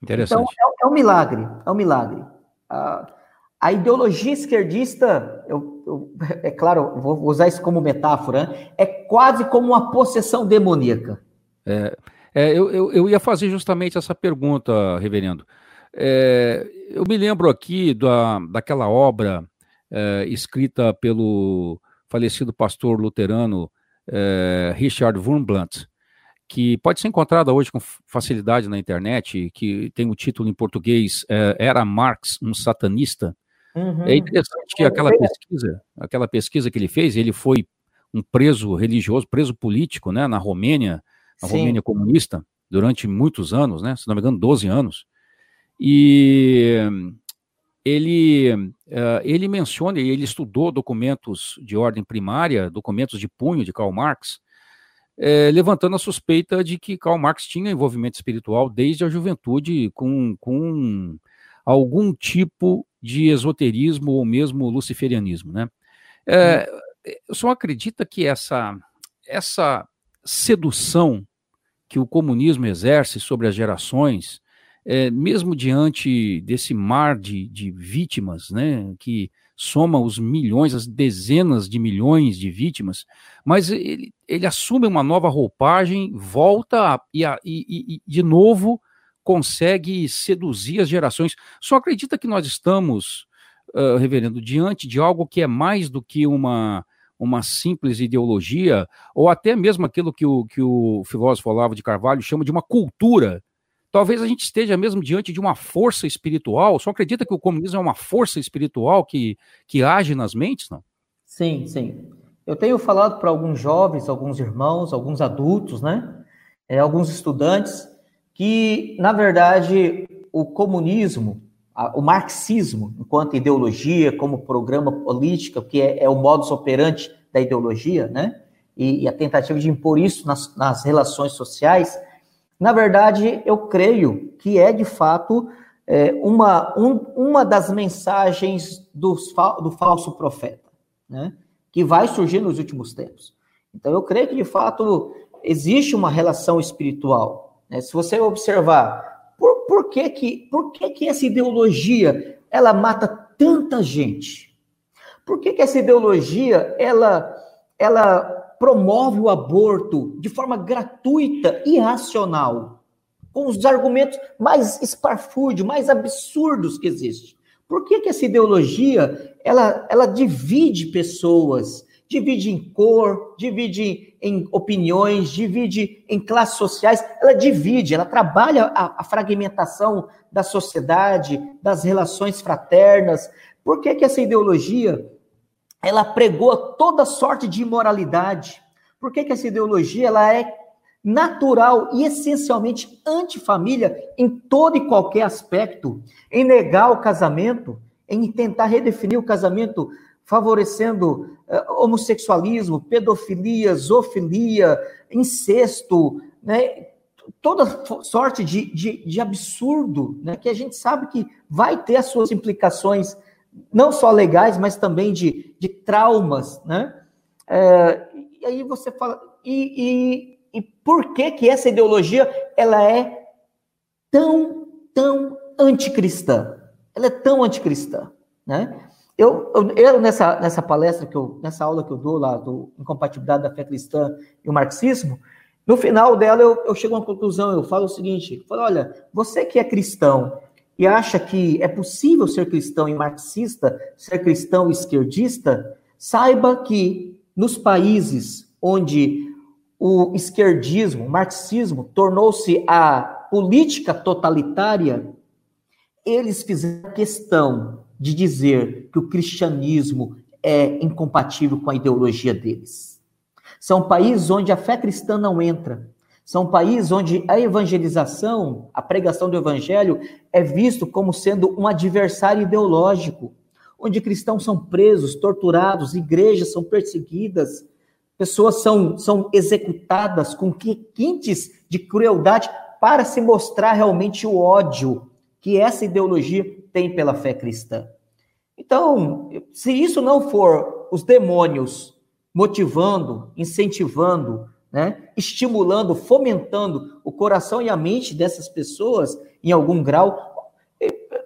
S2: Interessante.
S3: Então, é, é um milagre, é um milagre. A, a ideologia esquerdista, eu, eu, é claro, vou usar isso como metáfora, né? é quase como uma possessão demoníaca.
S2: É, é, eu, eu, eu, ia fazer justamente essa pergunta, reverendo. É, eu me lembro aqui da, daquela obra é, escrita pelo falecido pastor luterano é, Richard Wurmblunt, que pode ser encontrada hoje com facilidade na internet, que tem o título em português é, Era Marx um satanista? Uhum. É interessante que aquela pesquisa, aquela pesquisa que ele fez, ele foi um preso religioso, preso político, né, na Romênia, na Sim. Romênia comunista, durante muitos anos, né, se não me engano, 12 anos. E ele, uh, ele menciona, e ele estudou documentos de ordem primária, documentos de punho de Karl Marx, é, levantando a suspeita de que Karl Marx tinha envolvimento espiritual desde a juventude com, com algum tipo de esoterismo ou mesmo luciferianismo. Né? É, o senhor acredita que essa, essa sedução que o comunismo exerce sobre as gerações, é, mesmo diante desse mar de, de vítimas, né, que soma os milhões, as dezenas de milhões de vítimas, mas ele, ele assume uma nova roupagem, volta e, e, e, de novo consegue seduzir as gerações. Só acredita que nós estamos, uh, reverendo, diante de algo que é mais do que uma, uma simples ideologia, ou até mesmo aquilo que o, que o filósofo Olavo de Carvalho chama de uma cultura talvez a gente esteja mesmo diante de uma força espiritual. Só acredita que o comunismo é uma força espiritual que, que age nas mentes, não?
S3: Sim, sim. Eu tenho falado para alguns jovens, alguns irmãos, alguns adultos, né? É, alguns estudantes, que, na verdade, o comunismo, o marxismo, enquanto ideologia, como programa político, que é, é o modus operandi da ideologia, né? E, e, a tentativa de impor isso nas, nas relações sociais, na verdade, eu creio que é de fato é, uma, um, uma das mensagens dos, do falso profeta, né? que vai surgir nos últimos tempos. Então, eu creio que de fato existe uma relação espiritual. Né? Se você observar, por, por, que, que, por que, que essa ideologia ela mata tanta gente? Por que, que essa ideologia ela, ela promove o aborto de forma gratuita e racional, com os argumentos mais esparfúrdios, mais absurdos que existem. Por que, que essa ideologia ela, ela divide pessoas, divide em cor, divide em opiniões, divide em classes sociais, ela divide, ela trabalha a, a fragmentação da sociedade, das relações fraternas. Por que, que essa ideologia ela pregou toda sorte de imoralidade. Por que, que essa ideologia ela é natural e essencialmente antifamília em todo e qualquer aspecto, em negar o casamento, em tentar redefinir o casamento favorecendo uh, homossexualismo, pedofilia, zoofilia, incesto, né? toda sorte de, de, de absurdo, né? que a gente sabe que vai ter as suas implicações não só legais, mas também de, de traumas, né? É, e aí você fala, e, e, e por que que essa ideologia, ela é tão, tão anticristã? Ela é tão anticristã, né? Eu, eu, eu, nessa, nessa palestra, que eu, nessa aula que eu dou lá, do Incompatibilidade da Fé Cristã e o Marxismo, no final dela eu, eu chego a uma conclusão, eu falo o seguinte, eu falo, olha, você que é cristão e acha que é possível ser cristão e marxista, ser cristão e esquerdista, saiba que nos países onde o esquerdismo, o marxismo, tornou-se a política totalitária, eles fizeram questão de dizer que o cristianismo é incompatível com a ideologia deles. São países onde a fé cristã não entra. São países onde a evangelização, a pregação do evangelho, é visto como sendo um adversário ideológico, onde cristãos são presos, torturados, igrejas são perseguidas, pessoas são, são executadas com quintes de crueldade para se mostrar realmente o ódio que essa ideologia tem pela fé cristã. Então, se isso não for os demônios motivando, incentivando, né, estimulando, fomentando o coração e a mente dessas pessoas em algum grau,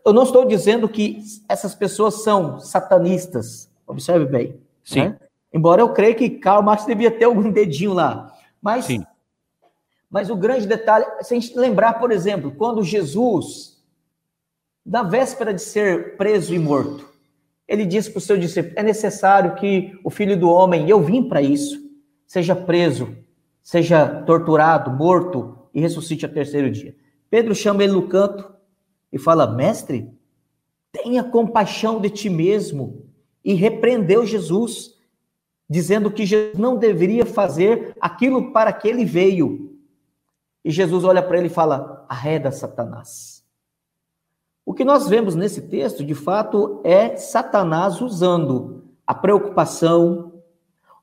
S3: eu não estou dizendo que essas pessoas são satanistas, observe bem. Sim. Né? Embora eu creia que Karl Marx devia ter algum dedinho lá. Mas, Sim. mas o grande detalhe, se a gente lembrar, por exemplo, quando Jesus, na véspera de ser preso e morto, ele disse para o seu discípulo: é necessário que o filho do homem, eu vim para isso, seja preso, seja torturado, morto e ressuscite ao terceiro dia. Pedro chama ele no canto e fala: Mestre, tenha compaixão de ti mesmo. E repreendeu Jesus dizendo que Jesus não deveria fazer aquilo para que ele veio. E Jesus olha para ele e fala: arreda Satanás. O que nós vemos nesse texto, de fato, é Satanás usando a preocupação,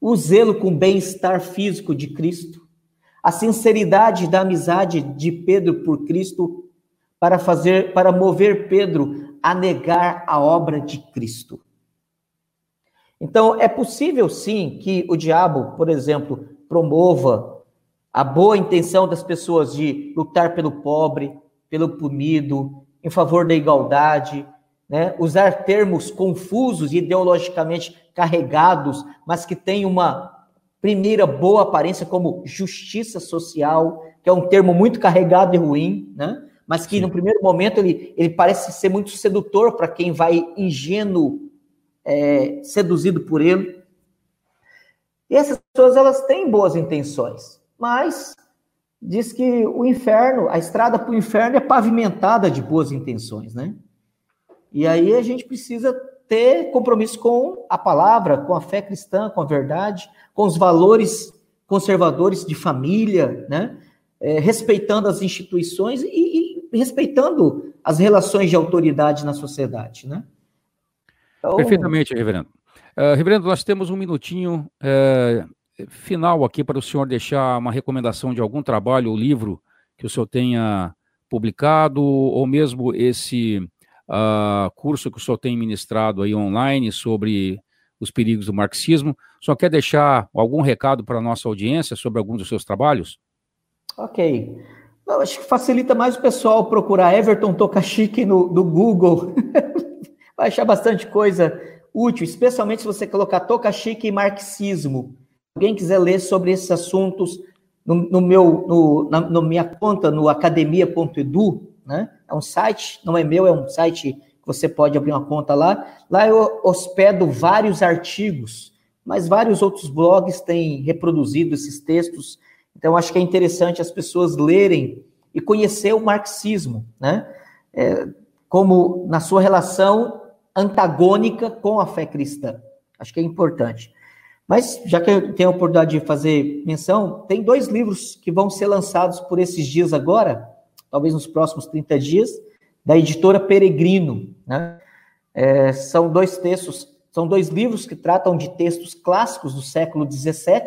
S3: o zelo com o bem-estar físico de Cristo, a sinceridade da amizade de Pedro por Cristo para fazer, para mover Pedro a negar a obra de Cristo. Então, é possível sim que o diabo, por exemplo, promova a boa intenção das pessoas de lutar pelo pobre, pelo punido, em favor da igualdade, né? usar termos confusos e ideologicamente carregados, mas que têm uma primeira boa aparência como justiça social, que é um termo muito carregado e ruim, né? mas que Sim. no primeiro momento ele, ele parece ser muito sedutor para quem vai ingênuo é, seduzido por ele. E essas pessoas elas têm boas intenções, mas diz que o inferno, a estrada para o inferno é pavimentada de boas intenções, né? E aí a gente precisa ter compromisso com a palavra, com a fé cristã, com a verdade, com os valores conservadores de família, né? É, respeitando as instituições e, e respeitando as relações de autoridade na sociedade, né?
S2: Então... Perfeitamente, reverendo. Uh, reverendo, nós temos um minutinho uh, final aqui para o senhor deixar uma recomendação de algum trabalho ou livro que o senhor tenha publicado, ou mesmo esse uh, curso que o senhor tem ministrado aí online sobre os perigos do marxismo. Senhor quer deixar algum recado para a nossa audiência sobre algum dos seus trabalhos?
S3: Ok. Acho que facilita mais o pessoal procurar Everton Tokashiki no, no Google. vai achar bastante coisa útil, especialmente se você colocar Toca Chique e marxismo. Alguém quiser ler sobre esses assuntos no, no meu, no, na no minha conta no academia.edu, né? É um site, não é meu, é um site que você pode abrir uma conta lá. Lá eu hospedo vários artigos, mas vários outros blogs têm reproduzido esses textos. Então acho que é interessante as pessoas lerem e conhecer o marxismo, né? É, como na sua relação antagônica com a fé cristã. Acho que é importante. Mas, já que eu tenho a oportunidade de fazer menção, tem dois livros que vão ser lançados por esses dias agora, talvez nos próximos 30 dias, da editora Peregrino. Né? É, são dois textos, são dois livros que tratam de textos clássicos do século XVII,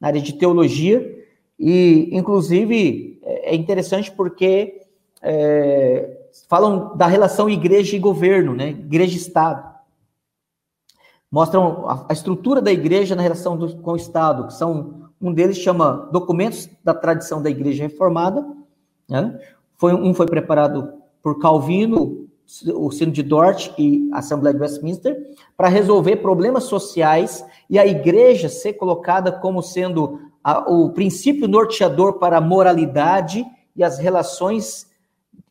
S3: na área de teologia, e, inclusive, é, interessante porque é, falam da relação igreja e governo, né? Igreja e Estado. Mostram a, a estrutura da igreja na relação do, com o Estado, que são um deles chama Documentos da Tradição da Igreja Reformada, né? Foi um foi preparado por Calvino, o Sino de Dort e a Assembleia de Westminster, para resolver problemas sociais e a igreja ser colocada como sendo a, o princípio norteador para a moralidade e as relações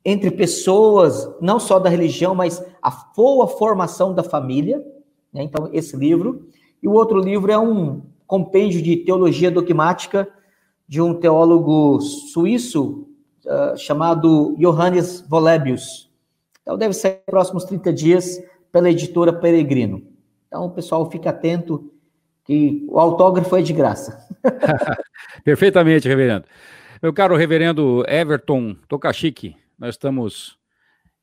S3: entre pessoas, não só da religião, mas a boa formação da família. Né? Então, esse livro. E o outro livro é um compêndio de teologia dogmática de um teólogo suíço uh, chamado Johannes Volebius. Então, deve ser nos próximos 30 dias pela editora Peregrino. Então, pessoal, fique atento que o autógrafo é de graça.
S2: Perfeitamente, reverendo. Meu caro reverendo Everton Tokashiki, nós estamos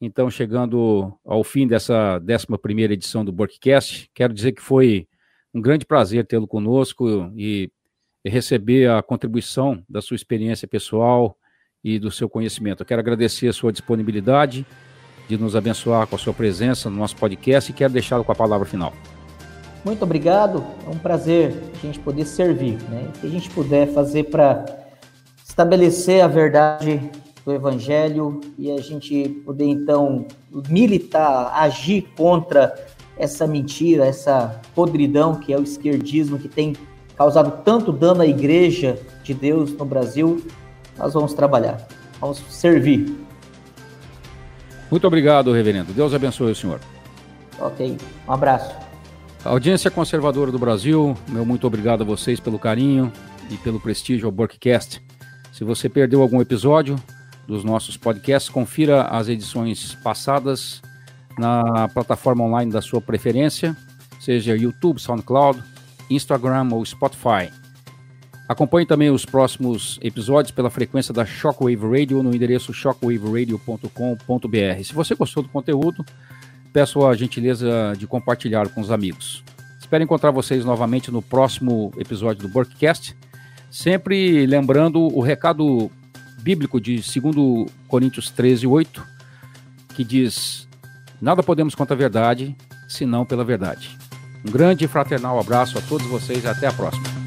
S2: então chegando ao fim dessa 11 edição do Workcast. Quero dizer que foi um grande prazer tê-lo conosco e receber a contribuição da sua experiência pessoal e do seu conhecimento. Eu quero agradecer a sua disponibilidade de nos abençoar com a sua presença no nosso podcast e quero deixá-lo com a palavra final.
S3: Muito obrigado, é um prazer a gente poder servir, né? O que a gente puder fazer para estabelecer a verdade do Evangelho e a gente poder então militar, agir contra essa mentira, essa podridão que é o esquerdismo que tem causado tanto dano à igreja de Deus no Brasil, nós vamos trabalhar, vamos servir.
S2: Muito obrigado, reverendo. Deus abençoe o senhor.
S3: Ok, um abraço.
S2: A audiência conservadora do Brasil, meu muito obrigado a vocês pelo carinho e pelo prestígio ao Burkcast. Se você perdeu algum episódio dos nossos podcasts, confira as edições passadas na plataforma online da sua preferência, seja YouTube, SoundCloud, Instagram ou Spotify. Acompanhe também os próximos episódios pela frequência da Shockwave Radio no endereço shockwaveradio.com.br. Se você gostou do conteúdo, peço a gentileza de compartilhar com os amigos. Espero encontrar vocês novamente no próximo episódio do Burkcast, sempre lembrando o recado bíblico de 2 Coríntios 13, 8, que diz: Nada podemos contra a verdade, senão pela verdade. Um grande e fraternal abraço a todos vocês e até a próxima.